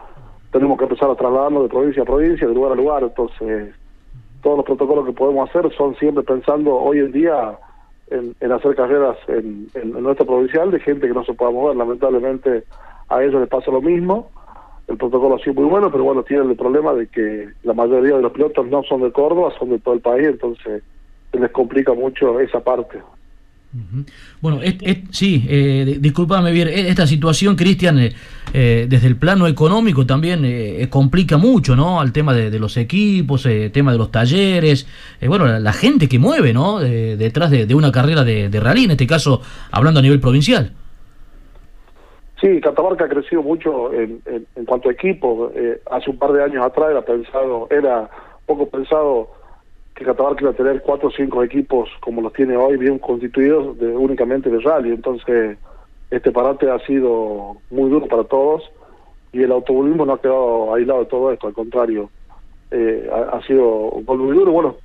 [SPEAKER 10] tenemos que empezar a trasladarnos de provincia a provincia, de lugar a lugar. Entonces, todos los protocolos que podemos hacer son siempre pensando hoy en día en, hacer carreras en, en, nuestra provincial de gente que no se pueda mover. Lamentablemente a ellos les pasa lo mismo. El protocolo ha sido muy bueno, pero bueno, tienen el problema de que la mayoría de los pilotos no son de Córdoba, son de todo el país, entonces les complica mucho esa parte.
[SPEAKER 1] Bueno, sí, eh, discúlpame bien, e, esta situación, Cristian, eh, eh, desde el plano económico también eh, complica mucho, ¿no? Al tema de, los equipos, el tema de los talleres, bueno, la, gente que mueve, ¿no? detrás de, una carrera de, rally, en este caso, hablando a nivel provincial.
[SPEAKER 10] Sí, Catamarca ha crecido mucho en, en cuanto a equipo. hace un par de años atrás era pensado, era poco pensado que Catamarca tener cuatro o cinco equipos como los tiene hoy, bien constituidos de, únicamente de rally. Entonces, este parate ha sido muy duro para todos y el automovilismo no ha quedado aislado de todo esto, al contrario, eh, ha, sido muy duro. Bueno,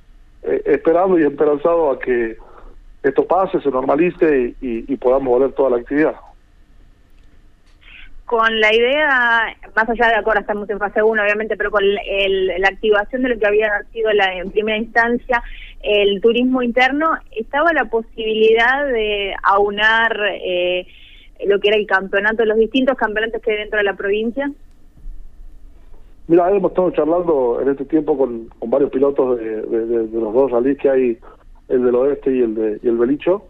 [SPEAKER 10] eh, esperando y esperanzado a que esto pase, se normalice y podamos volver toda la actividad
[SPEAKER 11] con la idea, más allá de ahora estamos en fase 1 obviamente, pero con la activación de lo que había sido la, en primera instancia el turismo interno, ¿estaba la posibilidad de aunar eh, lo que era el campeonato, los distintos campeonatos que hay dentro de la provincia?
[SPEAKER 10] Mira, hemos estado charlando en este tiempo con, varios pilotos de, los dos rallies que hay, el del oeste y el de y el Belicho.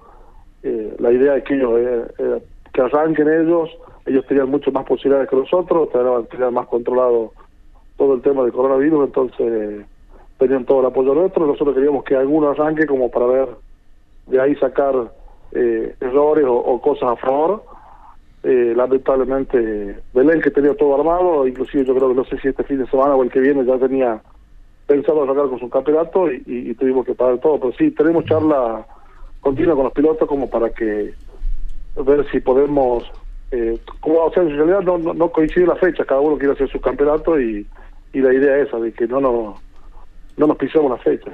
[SPEAKER 10] Eh, la idea es que ellos, eh, que arranquen ellos, ellos tenían mucho más posibilidades que nosotros, tenían más controlado todo el tema del coronavirus, entonces tenían todo el apoyo nuestro, nosotros queríamos que alguno arranque como para ver de ahí sacar eh, errores o, cosas a favor, Eh, lamentablemente, Belén que tenía todo armado, inclusive yo creo que no sé si este fin de semana o el que viene ya tenía pensado arrancar con su campeonato y, y- tuvimos que parar todo. Pero sí, tenemos charla continua con los pilotos como para que ver si podemos, eh, como, o sea, en realidad no, no, no coincide la fecha, cada uno quiere hacer su campeonato y, y la idea es esa, de que no nos, no nos pisemos las fechas.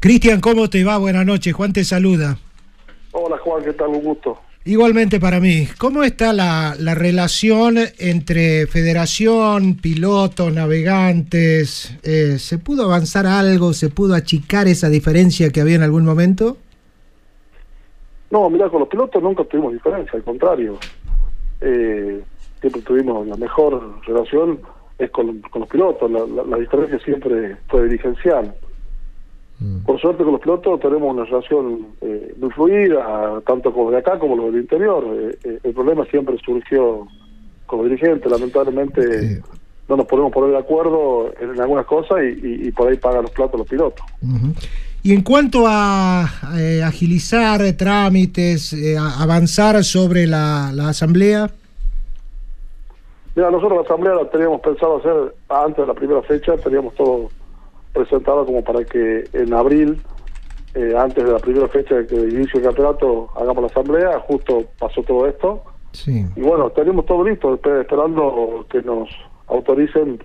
[SPEAKER 3] Cristian, ¿cómo te va? Buenas noches. Juan te saluda.
[SPEAKER 10] Hola Juan, ¿qué tal? Un gusto.
[SPEAKER 3] Igualmente para mí, ¿cómo está la, la relación entre federación, pilotos, navegantes? Eh, ¿Se pudo avanzar algo? ¿Se pudo achicar esa diferencia que había en algún momento?
[SPEAKER 10] No, mira, con los pilotos nunca tuvimos diferencia, al contrario. Eh, siempre tuvimos la mejor relación es con, con los pilotos, la, la- la diferencia siempre fue dirigencial. Por suerte con los pilotos tenemos una relación eh, muy fluida, tanto con los de acá como los del interior. Eh, eh, el problema siempre surgió con los dirigentes, lamentablemente no nos podemos poner de acuerdo en algunas cosas y, y- y por ahí pagan los platos los pilotos.
[SPEAKER 3] Y en cuanto a eh, agilizar trámites, eh, avanzar sobre la, la asamblea,
[SPEAKER 10] Mira, nosotros la asamblea la teníamos pensado hacer antes de la primera fecha, teníamos todo presentado como para que en abril, eh, antes de la primera fecha de que inicie el campeonato, hagamos la asamblea, justo pasó todo esto.
[SPEAKER 3] sí.
[SPEAKER 10] Y bueno, tenemos todo listo, espe- esperando que nos autoricen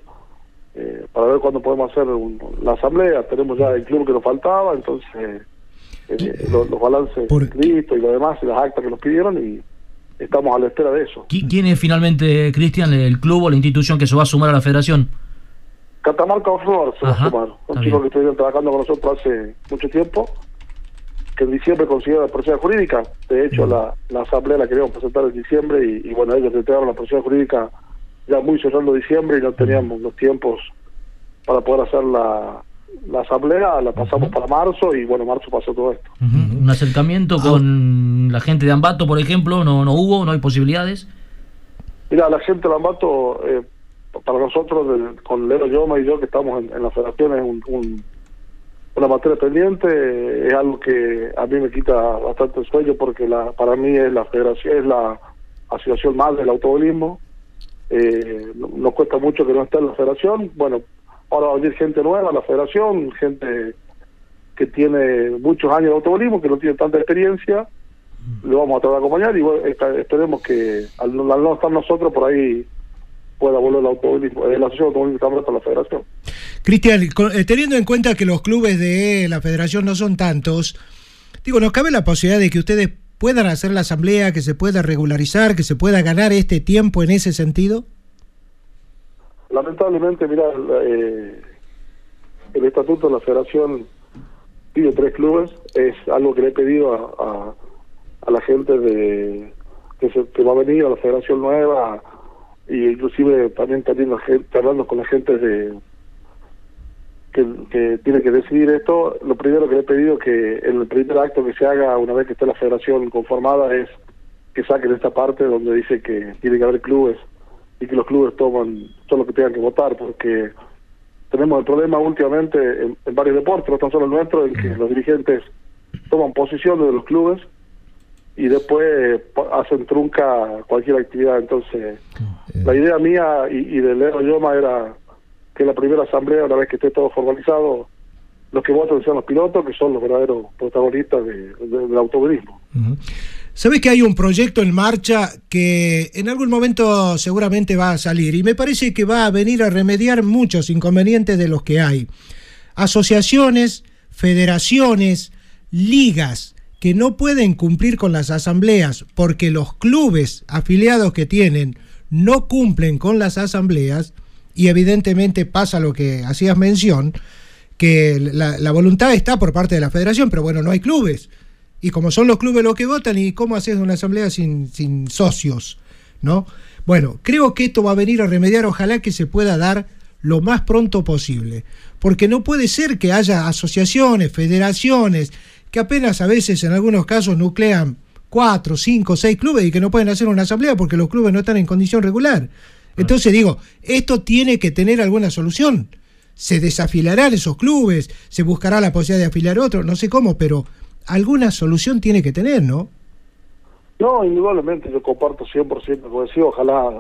[SPEAKER 10] eh, para ver cuándo podemos hacer un- la asamblea. Tenemos ya el club que nos faltaba, entonces eh, los, los balances listos y lo demás, y las actas que nos pidieron, y estamos a la espera de eso.
[SPEAKER 1] ¿Qui- ¿Quién es finalmente, Cristian, el club o la institución que se va a sumar a la federación?
[SPEAKER 10] Catamarca Offshore se va a sumar. Un chico que estuvieron trabajando con nosotros hace mucho tiempo, que en diciembre consiguió la persona jurídica. De hecho, la, la asamblea la queríamos presentar en diciembre y, y bueno, ellos entregaron la persona jurídica ya muy cerrando diciembre y no teníamos los tiempos para poder hacer la, la asamblea. La pasamos para marzo y bueno, marzo pasó todo esto.
[SPEAKER 1] ¿Un acercamiento con la gente de Ambato, por ejemplo? ¿No, no hubo? ¿No hay posibilidades?
[SPEAKER 10] Mira, la gente de Lambato, eh, para nosotros, del- con Lero Yoma y yo que estamos en, en la federación, es un, un- una materia pendiente, eh, es algo que a mí me quita bastante el sueño porque la, para mí es la federación, es la asociación más del automovilismo. Eh, no- nos cuesta mucho que no esté en la federación. Bueno, ahora va a venir gente nueva a la federación, gente que tiene muchos años de automovilismo, que no tiene tanta experiencia, le vamos a tratar de acompañar y esperemos que al, al no estar nosotros por ahí pueda volver el automovilismo, eh, la asociación automovilista a la federación.
[SPEAKER 3] Cristian, eh, teniendo en cuenta que los clubes de la federación no son tantos, digo, ¿nos cabe la posibilidad de que ustedes puedan hacer la asamblea, que se pueda regularizar, que se pueda ganar este tiempo en ese sentido?
[SPEAKER 10] Lamentablemente, mira, eh, el estatuto de la federación pide tres clubes, es algo que le he pedido a, a, a la gente de que, se, que va a venir a la federación nueva y inclusive también teniendo gente, hablando con la gente de que, que tiene que decidir esto, lo primero que le he pedido que en el primer acto que se haga una vez que esté la federación conformada es que saquen esta parte donde dice que tiene que haber clubes y que los clubes toman son los que tengan que votar porque tenemos el problema últimamente en, en varios deportes, no tan solo el nuestro, en que los dirigentes toman posiciones de los clubes y después eh, hacen trunca cualquier actividad. Entonces, la idea mía y, y de Leo Yoma era que la primera asamblea, una vez que esté todo formalizado, los que voten sean los pilotos, que son los verdaderos protagonistas de- de- del automovilismo.
[SPEAKER 3] Sabes que hay un proyecto en marcha que en algún momento seguramente va a salir y me parece que va a venir a remediar muchos inconvenientes de los que hay. Asociaciones, federaciones, ligas que no pueden cumplir con las asambleas porque los clubes afiliados que tienen no cumplen con las asambleas y evidentemente pasa lo que hacías mención, que la, voluntad está por parte de la federación, pero bueno, no hay clubes. Y como son los clubes los que votan, ¿y cómo haces una asamblea sin, sin socios? ¿No? Bueno, creo que esto va a venir a remediar, ojalá que se pueda dar lo más pronto posible. Porque no puede ser que haya asociaciones, federaciones, que apenas a veces en algunos casos nuclean cuatro, cinco, seis clubes y que no pueden hacer una asamblea porque los clubes no están en condición regular. Entonces digo, esto tiene que tener alguna solución. Se desafilarán esos clubes, se buscará la posibilidad de afiliar otros, no sé cómo, pero alguna solución tiene que tener, ¿no?
[SPEAKER 10] No, indudablemente yo comparto 100% como decía, ojalá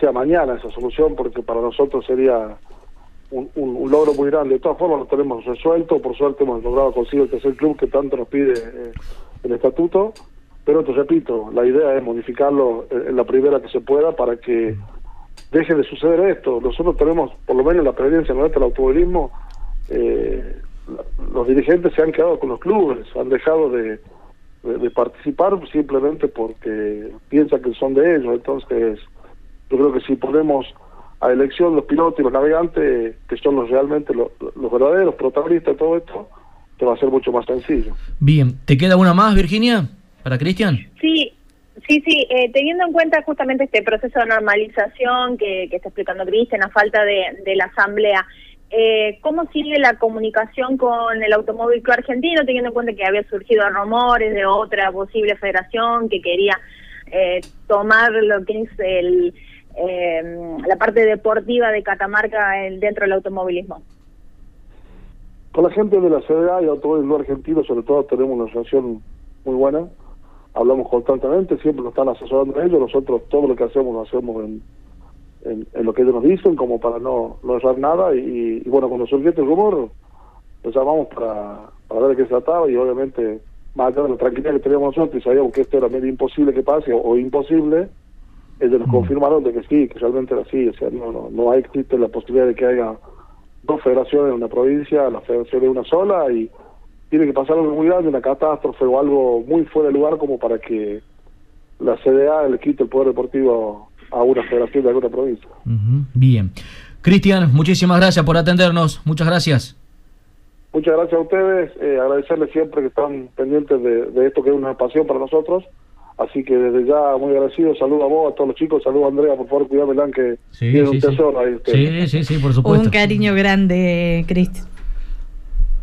[SPEAKER 10] sea mañana esa solución porque para nosotros sería un, logro muy grande. De todas formas lo tenemos resuelto, por suerte hemos logrado conseguir el club que tanto nos pide eh, el estatuto, pero te repito, la idea es modificarlo en, la primera que se pueda para que deje de suceder esto. Nosotros tenemos, por lo menos la presencia nuestra del automovilismo, eh, los dirigentes se han quedado con los clubes, han dejado de, de, participar simplemente porque piensan que son de ellos. Entonces, yo creo que si ponemos a elección los pilotos y los navegantes, que son los realmente los, verdaderos protagonistas de todo esto, te va a ser mucho más sencillo.
[SPEAKER 1] Bien, ¿te queda una más, Virginia, para Cristian?
[SPEAKER 11] Sí, Sí, sí, eh, teniendo en cuenta justamente este proceso de normalización que, que está explicando Cristian, a falta de, de la asamblea, eh, ¿cómo sigue la comunicación con el Automóvil Club Argentino, teniendo en cuenta que había surgido rumores de otra posible federación que quería eh, tomar lo que es el, eh, la parte deportiva de Catamarca dentro del automovilismo?
[SPEAKER 10] Con la gente de la CDA y Automóvil Club Argentino, sobre todo, tenemos una relación muy buena hablamos constantemente, siempre nos están asesorando ellos, nosotros todo lo que hacemos lo hacemos en, en, lo que ellos nos dicen, como para no, no errar nada, y, bueno, cuando surgió este rumor, llamamos para, para ver de qué se trataba, y obviamente, más allá de la tranquilidad que teníamos nosotros, y sabíamos que esto era medio imposible que pase, o, imposible, ellos nos confirmaron de que sí, que realmente era así, o sea, no, no, no hay, existe la posibilidad de que haya dos federaciones en una provincia, la federación es una sola, y tiene que pasar algo muy grande, una catástrofe o algo muy fuera de lugar como para que la CDA le quite el poder deportivo a una federación de alguna provincia.
[SPEAKER 1] Bien. Cristian, muchísimas gracias por atendernos. Muchas gracias.
[SPEAKER 10] Muchas gracias a ustedes. Eh, agradecerles siempre que están pendientes de, esto que es una pasión para nosotros. Así que desde ya muy agradecido. Saludo a vos, a todos los chicos. Saludo a Andrea, por favor, cuidado, que
[SPEAKER 1] sí, tiene un tesoro ahí. Sí, sí, sí, por supuesto.
[SPEAKER 2] Un cariño grande, Cristian.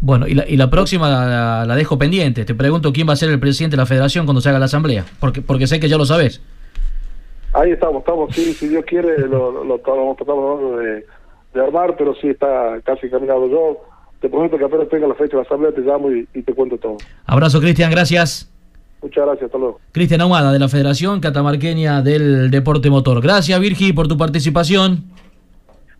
[SPEAKER 1] Bueno, y la, y la próxima la, dejo pendiente. Te pregunto quién va a ser el presidente de la federación cuando se haga la asamblea, porque, porque sé que ya lo sabes.
[SPEAKER 10] Ahí estamos, estamos, sí, si Dios quiere, lo, lo, tratamos de, de, armar, pero sí está casi caminado yo. Te prometo que apenas tenga la fecha de la asamblea te llamo y, te cuento todo.
[SPEAKER 1] Abrazo, Cristian, gracias.
[SPEAKER 10] Muchas gracias, hasta luego.
[SPEAKER 1] Cristian Ahumada, de la Federación Catamarqueña del Deporte Motor. Gracias, Virgi, por tu participación.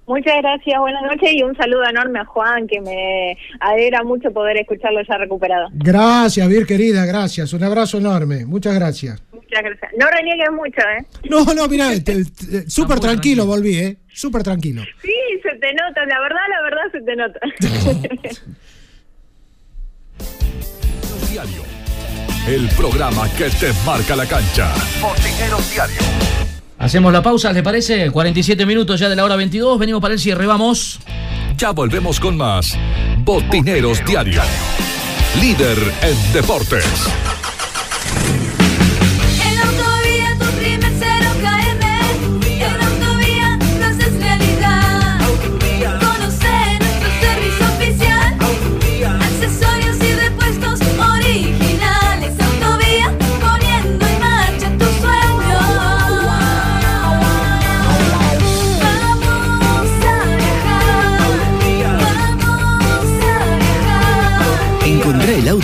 [SPEAKER 11] Muchas gracias, buenas noches y un saludo enorme a Juan, que me alegra mucho poder escucharlo ya recuperado.
[SPEAKER 3] Gracias, Vir, querida, gracias. Un abrazo enorme, muchas gracias.
[SPEAKER 11] Muchas gracias. No reniegues mucho, ¿eh?
[SPEAKER 3] No, no, mira, súper tranquilo, volví, ¿eh? Súper tranquilo.
[SPEAKER 11] Sí, se te nota, la verdad, la verdad se te nota.
[SPEAKER 5] Diario, el programa que te marca la cancha. Botineros Diario.
[SPEAKER 1] Hacemos la pausa, ¿le parece? 47 minutos ya de la hora 22. Venimos para el cierre, vamos.
[SPEAKER 5] Ya volvemos con más. Botineros Diario. Líder en deportes.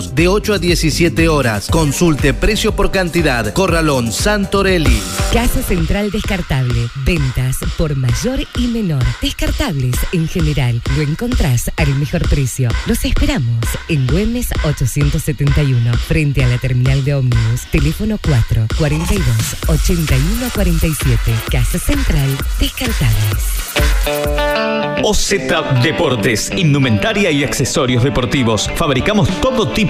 [SPEAKER 12] sábados de 8 a 17 horas. Consulte precio por cantidad. Corralón Santorelli.
[SPEAKER 13] Casa Central Descartable. Ventas por mayor y menor. Descartables en general. Lo encontrás al mejor precio. Los esperamos en Güemes 871, frente a la terminal de ómnibus. Teléfono 4 42 81 47. Casa Central Descartables.
[SPEAKER 14] OZ Deportes, indumentaria y accesorios deportivos. Fabricamos todo tipo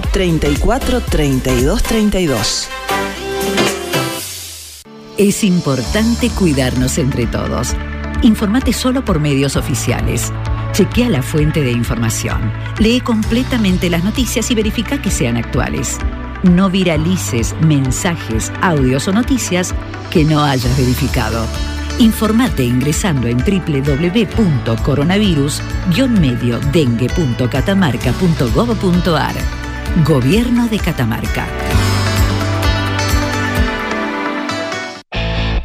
[SPEAKER 15] 34 32 32.
[SPEAKER 16] Es importante cuidarnos entre todos. Informate solo por medios oficiales. Chequea la fuente de información. Lee completamente las noticias y verifica que sean actuales. No viralices mensajes, audios o noticias que no hayas verificado. Informate ingresando en www.coronavirus-mediodengue.catamarca.gov.ar. Gobierno de Catamarca.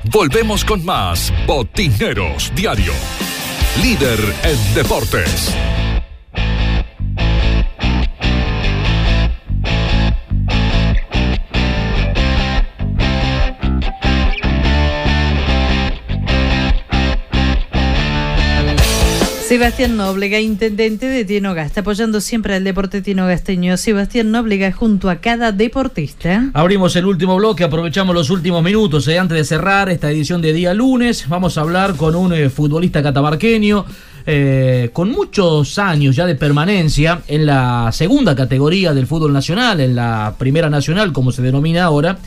[SPEAKER 5] Volvemos con más Botineros Diario. Líder en deportes.
[SPEAKER 2] Sebastián Nóblega, intendente de Tienoga, está apoyando siempre al deporte tienogasteño. Sebastián Nóblega junto a cada deportista.
[SPEAKER 1] Abrimos el último bloque, aprovechamos los últimos minutos eh, antes de cerrar esta edición de día lunes. Vamos a hablar con un eh, futbolista catamarqueño. eh, con muchos años ya de permanencia en la segunda categoría del fútbol nacional, en la primera nacional, como se denomina ahora,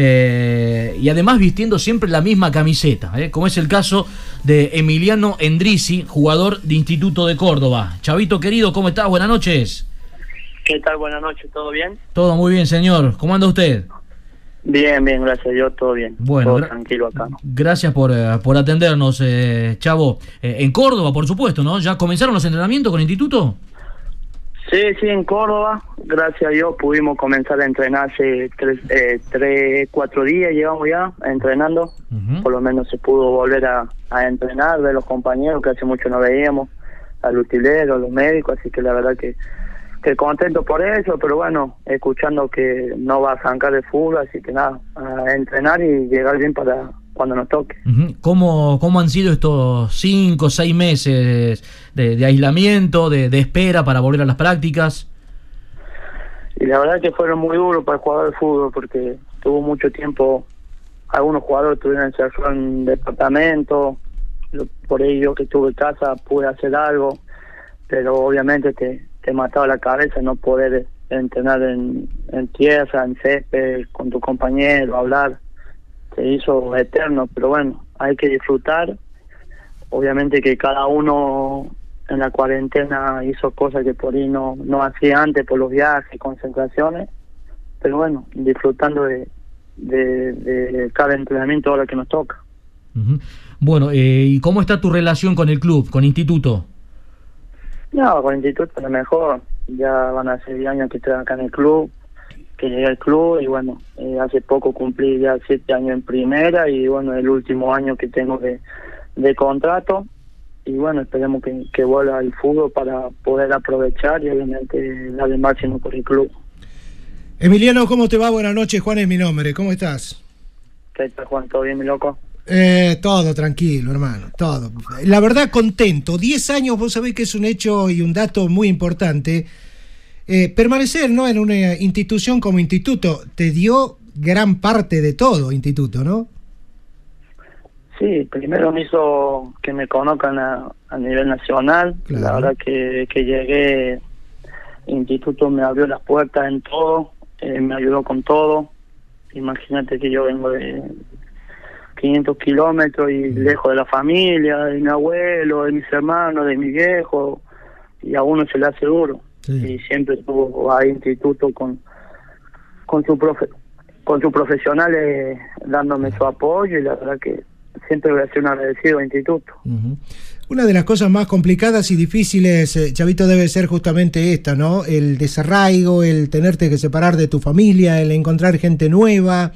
[SPEAKER 1] eh, y además vistiendo siempre la misma camiseta, eh, como es el caso de Emiliano Endrisi, jugador de Instituto de Córdoba. Chavito querido, ¿cómo estás? Buenas noches.
[SPEAKER 17] ¿Qué tal? Buenas noches, ¿todo bien?
[SPEAKER 1] Todo muy bien, señor. ¿Cómo anda usted?
[SPEAKER 17] Bien, bien, gracias a Dios, todo bien.
[SPEAKER 1] Bueno,
[SPEAKER 17] todo tranquilo acá.
[SPEAKER 1] Gracias por, eh, por atendernos, eh, Chavo. Eh, en Córdoba, por supuesto, ¿no? ¿Ya comenzaron los entrenamientos con Instituto?
[SPEAKER 17] Sí, sí, en Córdoba, gracias a Dios pudimos comenzar a entrenar hace tres, eh, tres cuatro días, llevamos ya entrenando. Por lo menos se pudo volver a, a entrenar, ver los compañeros que hace mucho no veíamos, al utilero, a los médicos, así que la verdad que, que contento por eso, pero bueno, escuchando que no va a arrancar el fútbol, así que nada, a entrenar y llegar bien para cuando nos toque.
[SPEAKER 1] ¿Cómo, ¿Cómo han sido estos cinco, seis meses de, de aislamiento, de, de espera para volver a las prácticas?
[SPEAKER 17] Y la verdad que fueron muy duros para el jugador de fútbol porque tuvo mucho tiempo, algunos jugadores tuvieron encerrado en departamento, por ello que estuve en casa pude hacer algo, pero obviamente te, te mataba la cabeza no poder entrenar en, en tierra, en césped, con tu compañero, hablar, se hizo eterno, pero bueno, hay que disfrutar, obviamente que cada uno en la cuarentena hizo cosas que por ahí no, no hacía antes por los viajes, concentraciones, pero bueno, disfrutando de, de, de cada entrenamiento ahora que nos toca.
[SPEAKER 1] Bueno, eh, ¿y cómo está tu relación con el club, con Instituto?
[SPEAKER 17] No, con el instituto a lo mejor, ya van a ser 10 años que estoy acá en el club, que llegué al club y bueno, eh, hace poco cumplí ya 7 años en primera y bueno, el último año que tengo de, de contrato y bueno, esperemos que, que vuelva el fútbol para poder aprovechar y obviamente dar el máximo por el club.
[SPEAKER 3] Emiliano, ¿cómo te va? Buenas noches, Juan es mi nombre. ¿Cómo estás?
[SPEAKER 17] ¿Qué tal Juan? ¿Todo bien mi loco?
[SPEAKER 3] Eh, todo tranquilo, hermano, todo. La verdad, contento. Diez años, vos sabés que es un hecho y un dato muy importante. Eh, permanecer ¿no? en una institución como instituto te dio gran parte de todo, instituto, ¿no?
[SPEAKER 17] Sí, primero me hizo que me conozcan a, a nivel nacional. La verdad que, que llegué, instituto me abrió las puertas en todo, eh, me ayudó con todo. Imagínate que yo vengo de 500 kilómetros y lejos de la familia, de mi abuelo, de mis hermanos, de mi viejo, y a uno se le hace duro. Y siempre estuvo ahí instituto con con su profe con sus profesionales dándome su apoyo y la verdad que siempre voy a ser un agradecido al instituto.
[SPEAKER 3] Una de las cosas más complicadas y difíciles, eh, Chavito, debe ser justamente esta, ¿no? El desarraigo, el tenerte que separar de tu familia, el encontrar gente nueva.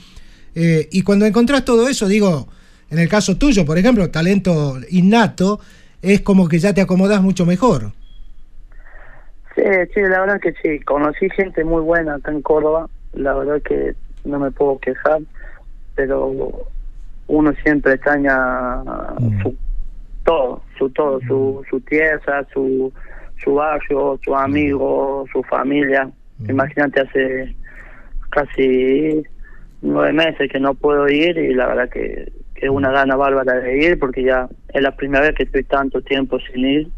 [SPEAKER 3] Eh, y cuando encontrás todo eso, digo, en el caso tuyo, por ejemplo, talento innato, es como que ya te acomodás mucho mejor.
[SPEAKER 17] Sí, sí, la verdad que sí. Conocí gente muy buena acá en Córdoba. La verdad que no me puedo quejar, pero uno siempre extraña su todo, su todo, su, su tierra, su, su barrio, su amigo, su familia. Imagínate hace casi nueve meses que no puedo ir y la verdad que, que es una gana bárbara de ir porque ya es la primera vez que estoy tanto tiempo sin ir,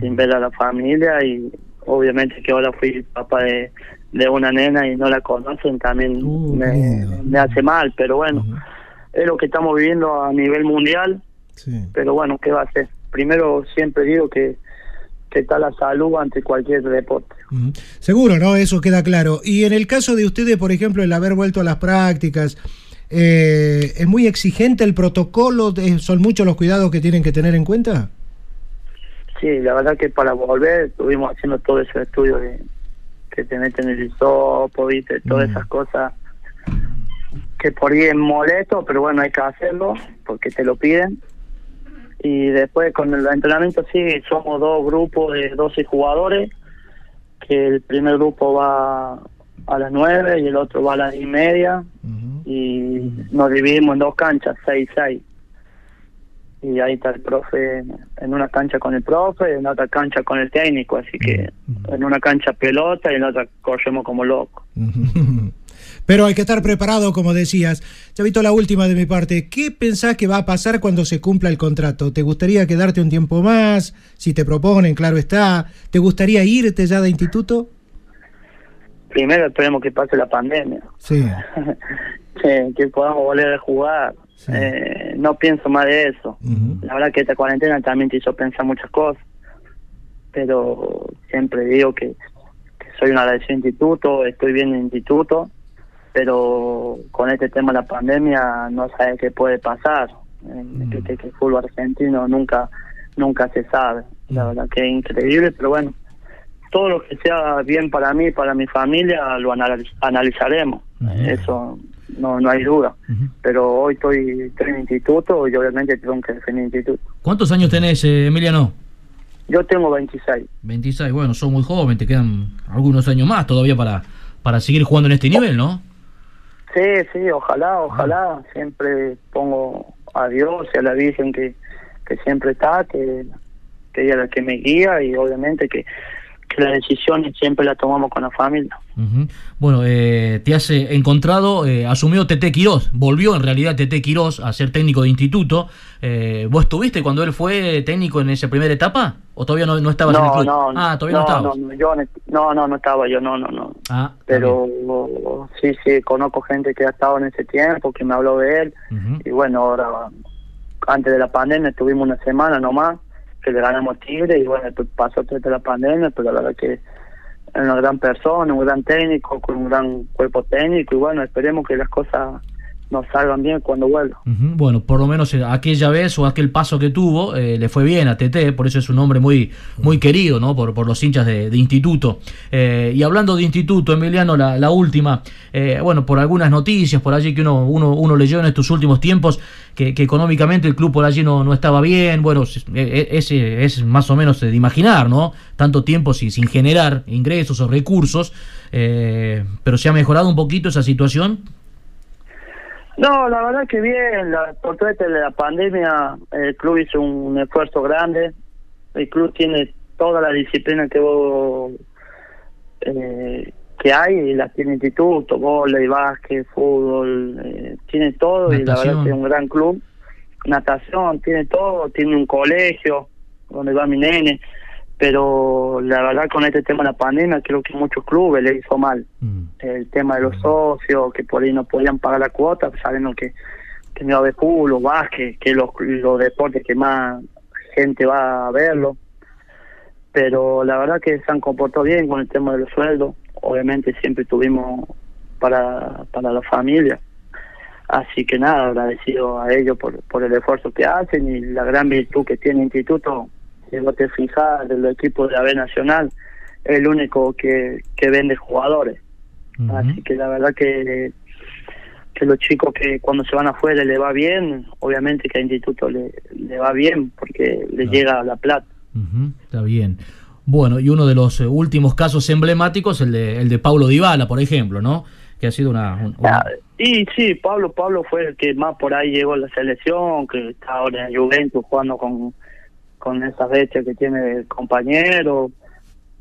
[SPEAKER 17] sin ver a la familia y obviamente que ahora fui papá de, de una nena y no la conocen también me, me hace mal, pero bueno, es lo que estamos viviendo a nivel mundial, pero bueno, ¿qué va a ser? Primero siempre digo que, que está la salud ante cualquier deporte.
[SPEAKER 3] Seguro, ¿no? Eso queda claro. Y en el caso de ustedes, por ejemplo, el haber vuelto a las prácticas, eh, ¿es muy exigente el protocolo? ¿Son muchos los cuidados que tienen que tener en cuenta?
[SPEAKER 17] Sí, la verdad que para volver estuvimos haciendo todo ese estudio de que te meten el hisopo, viste, todas esas cosas que por ahí es molesto, pero bueno, hay que hacerlo porque te lo piden. Y después con el entrenamiento sí, somos dos grupos de 12 jugadores, que el primer grupo va a las 9 y el otro va a las y media, y nos dividimos en dos canchas, 6-6 y ahí está el profe en una cancha con el profe, en otra cancha con el técnico, así que en una cancha pelota y en otra corremos como locos.
[SPEAKER 3] Pero hay que estar preparado, como decías. Chavito, la última de mi parte. ¿Qué pensás que va a pasar cuando se cumpla el contrato? ¿Te gustaría quedarte un tiempo más? Si te proponen, claro está. ¿Te gustaría irte ya de instituto?
[SPEAKER 17] Primero esperemos que pase la pandemia.
[SPEAKER 3] Sí.
[SPEAKER 17] que, que podamos volver a jugar. Eh, no pienso más de eso. La verdad que esta cuarentena también te hizo pensar muchas cosas, pero siempre digo que, soy un agradecido instituto, estoy bien en instituto, pero con este tema de la pandemia no sabe qué puede pasar. que, que, el fútbol argentino nunca nunca se sabe. La verdad que es increíble, pero bueno, todo lo que sea bien para mí, para mi familia, lo analizaremos. Eso no no hay duda. Pero hoy estoy, en instituto y obviamente tengo que defender instituto.
[SPEAKER 1] ¿Cuántos años tenés, eh, Emiliano?
[SPEAKER 17] Yo tengo 26.
[SPEAKER 1] 26, bueno, sos muy joven, te quedan algunos años más todavía para, para seguir jugando en este nivel, ¿no?
[SPEAKER 17] Sí, sí, ojalá, ojalá. Siempre pongo a Dios y a la Virgen que, que siempre está, que, que ella es la que me guía y obviamente que que las decisiones siempre las tomamos con la familia.
[SPEAKER 1] Bueno, eh, te has eh, encontrado, eh, asumió Tete Quirós, volvió en realidad Tete Quirós a ser técnico de instituto. Eh, ¿Vos estuviste cuando él fue técnico en esa primera etapa? ¿O todavía no, no estabas
[SPEAKER 17] no,
[SPEAKER 1] en el club?
[SPEAKER 17] No,
[SPEAKER 1] ah, todavía no,
[SPEAKER 17] no No, yo, no, no, no estaba yo, no, no, no.
[SPEAKER 1] Ah,
[SPEAKER 17] Pero sí, sí, conozco gente que ha estado en ese tiempo, que me habló de él. Y bueno, ahora, antes de la pandemia, estuvimos una semana nomás que le ganamos Tigre y bueno, pasó toda la pandemia, pero la verdad que es una gran persona, un gran técnico, con un gran cuerpo técnico y bueno, esperemos que las cosas nos salgan bien cuando vuelva.
[SPEAKER 1] Bueno, por lo menos eh, aquella vez o aquel paso que tuvo eh, le fue bien a TT, por eso es un hombre muy, muy querido ¿no? por, por los hinchas de, instituto. Eh, y hablando de instituto, Emiliano, la, última, bueno, por algunas noticias por allí que uno, uno, uno leyó en estos últimos tiempos, que, económicamente el club por allí no, no estaba bien, bueno, es, es, más o menos de imaginar, ¿no? Tanto tiempo sin, sin generar ingresos o recursos, pero se ha mejorado un poquito esa situación.
[SPEAKER 17] No, la verdad que bien, la, por todo de la pandemia el club hizo un esfuerzo grande, el club tiene toda la disciplina que vos, eh, que hay, la tiene instituto, y básquet, fútbol, eh, tiene todo y la verdad que es un gran club. Natación, tiene todo, tiene un colegio donde va mi nene, pero la verdad con este tema de la pandemia creo que muchos clubes le hizo mal. El tema de los socios, que por ahí no podían pagar la cuota, sabiendo que, que no de fútbol o básquet, que los, los deportes que más gente va a verlo. Pero la verdad que se han comportado bien con el tema de los sueldos. Obviamente siempre tuvimos para, para la familia. Así que nada, agradecido a ellos por, por el esfuerzo que hacen y la gran virtud que tiene el instituto. Si vos te fijas, del equipo de la B Nacional, es el único que, que vende jugadores. Así que la verdad que, que los chicos que cuando se van afuera le va bien, obviamente que al instituto le, le va bien porque le llega la plata.
[SPEAKER 1] Ujú, Está bien. Bueno, y uno de los eh, últimos casos emblemáticos, el de, el de Paulo Dybala, por ejemplo, ¿no? Que ha sido una... un- una-
[SPEAKER 17] Y sí, Pablo Pablo fue el que más por ahí llegó a la selección, que está ahora en Juventus jugando con, con esas bestias que tiene el compañero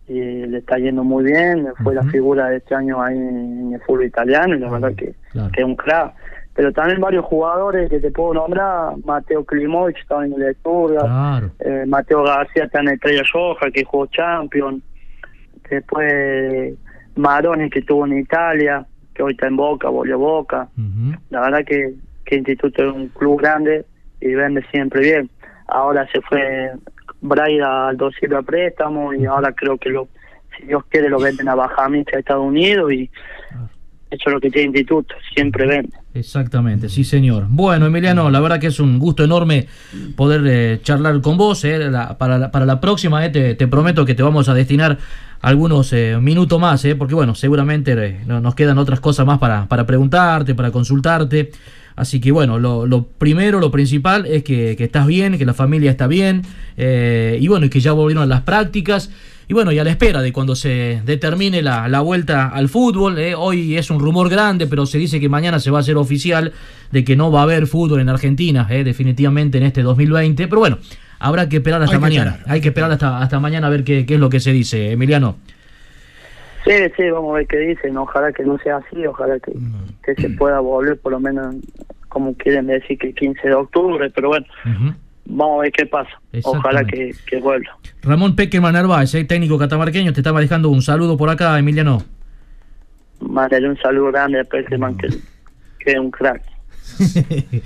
[SPEAKER 17] y le está yendo muy bien, fue la figura de este año ahí en el fútbol italiano y la verdad que, que es un crack. Pero también varios jugadores que te puedo nombrar, Mateo Klimovic estaba en el Esturga,
[SPEAKER 1] Claro.
[SPEAKER 17] eh, Mateo García está en Estrella Roja, que jugó Champions, después Maroni que estuvo en Italia, que hoy está en Boca, volvió Boca. La verdad que, que Instituto es un club grande y vende siempre bien. Ahora se fue Braida al Silva a préstamo y ahora creo que lo si Dios quiere lo venden a Bajamista a Estados Unidos y eso es lo que tiene Instituto, siempre vende.
[SPEAKER 1] Exactamente, sí señor. Bueno, Emiliano, la verdad que es un gusto enorme poder eh, charlar con vos. eh, la- para, la, para la próxima, eh, te, te prometo que te vamos a destinar algunos eh, minutos más, eh, porque bueno, seguramente eh, no- nos quedan otras cosas más para, para preguntarte, para consultarte. Así que bueno, lo, lo primero, lo principal es que, que estás bien, que la familia está bien, eh, y bueno, y que ya volvieron a las prácticas. Y bueno, y a la espera de cuando se determine la, la vuelta al fútbol, eh, hoy es un rumor grande, pero se dice que mañana se va a hacer oficial de que no va a haber fútbol en Argentina, eh, definitivamente en este 2020. Pero bueno, habrá que esperar hasta
[SPEAKER 3] Hay
[SPEAKER 1] mañana. Hay que esperar hasta, hasta mañana a ver qué, qué es lo que se dice, Emiliano.
[SPEAKER 17] Sí, sí, vamos a ver qué dicen. Ojalá que no sea así, ojalá que, que se pueda volver por lo menos como quieren decir que el 15 de octubre, pero bueno, vamos a ver qué pasa. Ojalá que, que vuelva.
[SPEAKER 1] Ramón Peckerman Narváez, eh, técnico catamarqueño, te estaba dejando un saludo por acá, Emiliano.
[SPEAKER 17] Mándale un saludo grande a Peckerman, que, que es un crack.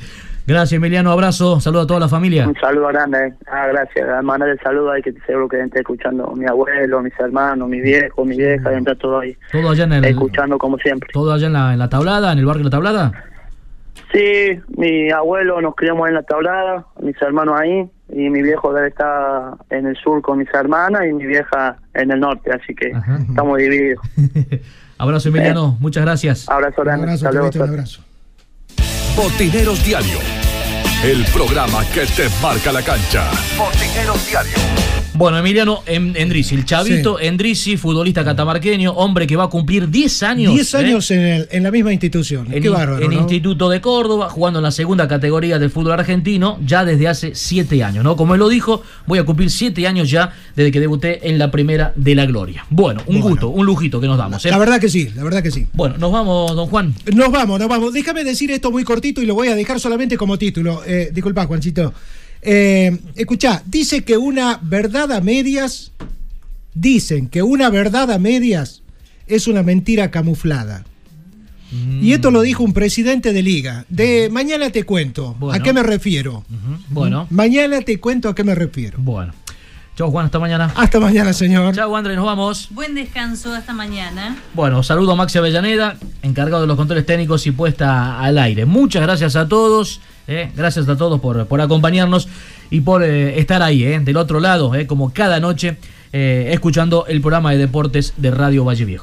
[SPEAKER 1] Gracias, Emiliano. Abrazo. Saludo a toda la familia.
[SPEAKER 17] Un saludo grande. Ah, gracias. Mandarle el saludo ahí que seguro que esté escuchando mi abuelo, mis hermanos, mi viejo, mi vieja, está todo ahí.
[SPEAKER 1] Todo allá en el,
[SPEAKER 17] Escuchando como siempre.
[SPEAKER 1] todo allá en la, en la tablada, en el barrio La Tablada.
[SPEAKER 17] Sí, mi abuelo nos criamos en la tablada, mis hermanos ahí, y mi viejo debe estar en el sur con mis hermanas y mi vieja en el norte, así que estamos divididos.
[SPEAKER 1] Abrazo, Emiliano. Muchas gracias.
[SPEAKER 17] Abrazo grande.
[SPEAKER 3] Carlito, un abrazo.
[SPEAKER 5] Botineros Diario. El programa que te marca la cancha. Botineros Diario.
[SPEAKER 1] Bueno, Emiliano En- Endrizi, el chavito Endrizi, futbolista catamarqueño, hombre que va a cumplir 10 años.
[SPEAKER 3] 10
[SPEAKER 1] ¿eh?
[SPEAKER 3] años en, el- en la misma institución.
[SPEAKER 1] En,
[SPEAKER 3] Qué bárbaro.
[SPEAKER 1] en
[SPEAKER 3] ¿no?
[SPEAKER 1] Instituto de Córdoba, jugando en la segunda categoría del fútbol argentino, ya desde hace 7 años, ¿no? Como él lo dijo, voy a cumplir 7 años ya desde que debuté en la primera de la gloria. Bueno, un gusto, un lujito que nos damos. ¿eh?
[SPEAKER 3] La verdad que sí, la verdad que sí.
[SPEAKER 1] Bueno, nos vamos, don Juan.
[SPEAKER 3] Nos vamos, nos vamos. Déjame decir esto muy cortito y lo voy a dejar solamente como título. Eh, disculpa, Juancito. Eh, escuchá, dice que una verdad a medias, dicen que una verdad a medias es una mentira camuflada. Y esto lo dijo un presidente de liga. De mañana te cuento. ¿A
[SPEAKER 1] Bueno.
[SPEAKER 3] qué me refiero?
[SPEAKER 1] Bueno.
[SPEAKER 3] Mañana te cuento a qué me refiero.
[SPEAKER 1] Bueno. Chau, Juan, hasta mañana.
[SPEAKER 3] Hasta mañana, señor.
[SPEAKER 1] Chau, Andrés, nos vamos.
[SPEAKER 2] Buen descanso, hasta mañana.
[SPEAKER 1] Bueno, saludo a Maxi Avellaneda, encargado de los controles técnicos y puesta al aire. Muchas gracias a todos, eh, gracias a todos por, por acompañarnos y por eh, estar ahí, eh, del otro lado, como cada noche, escuchando el programa de deportes de Radio Valle Viejo.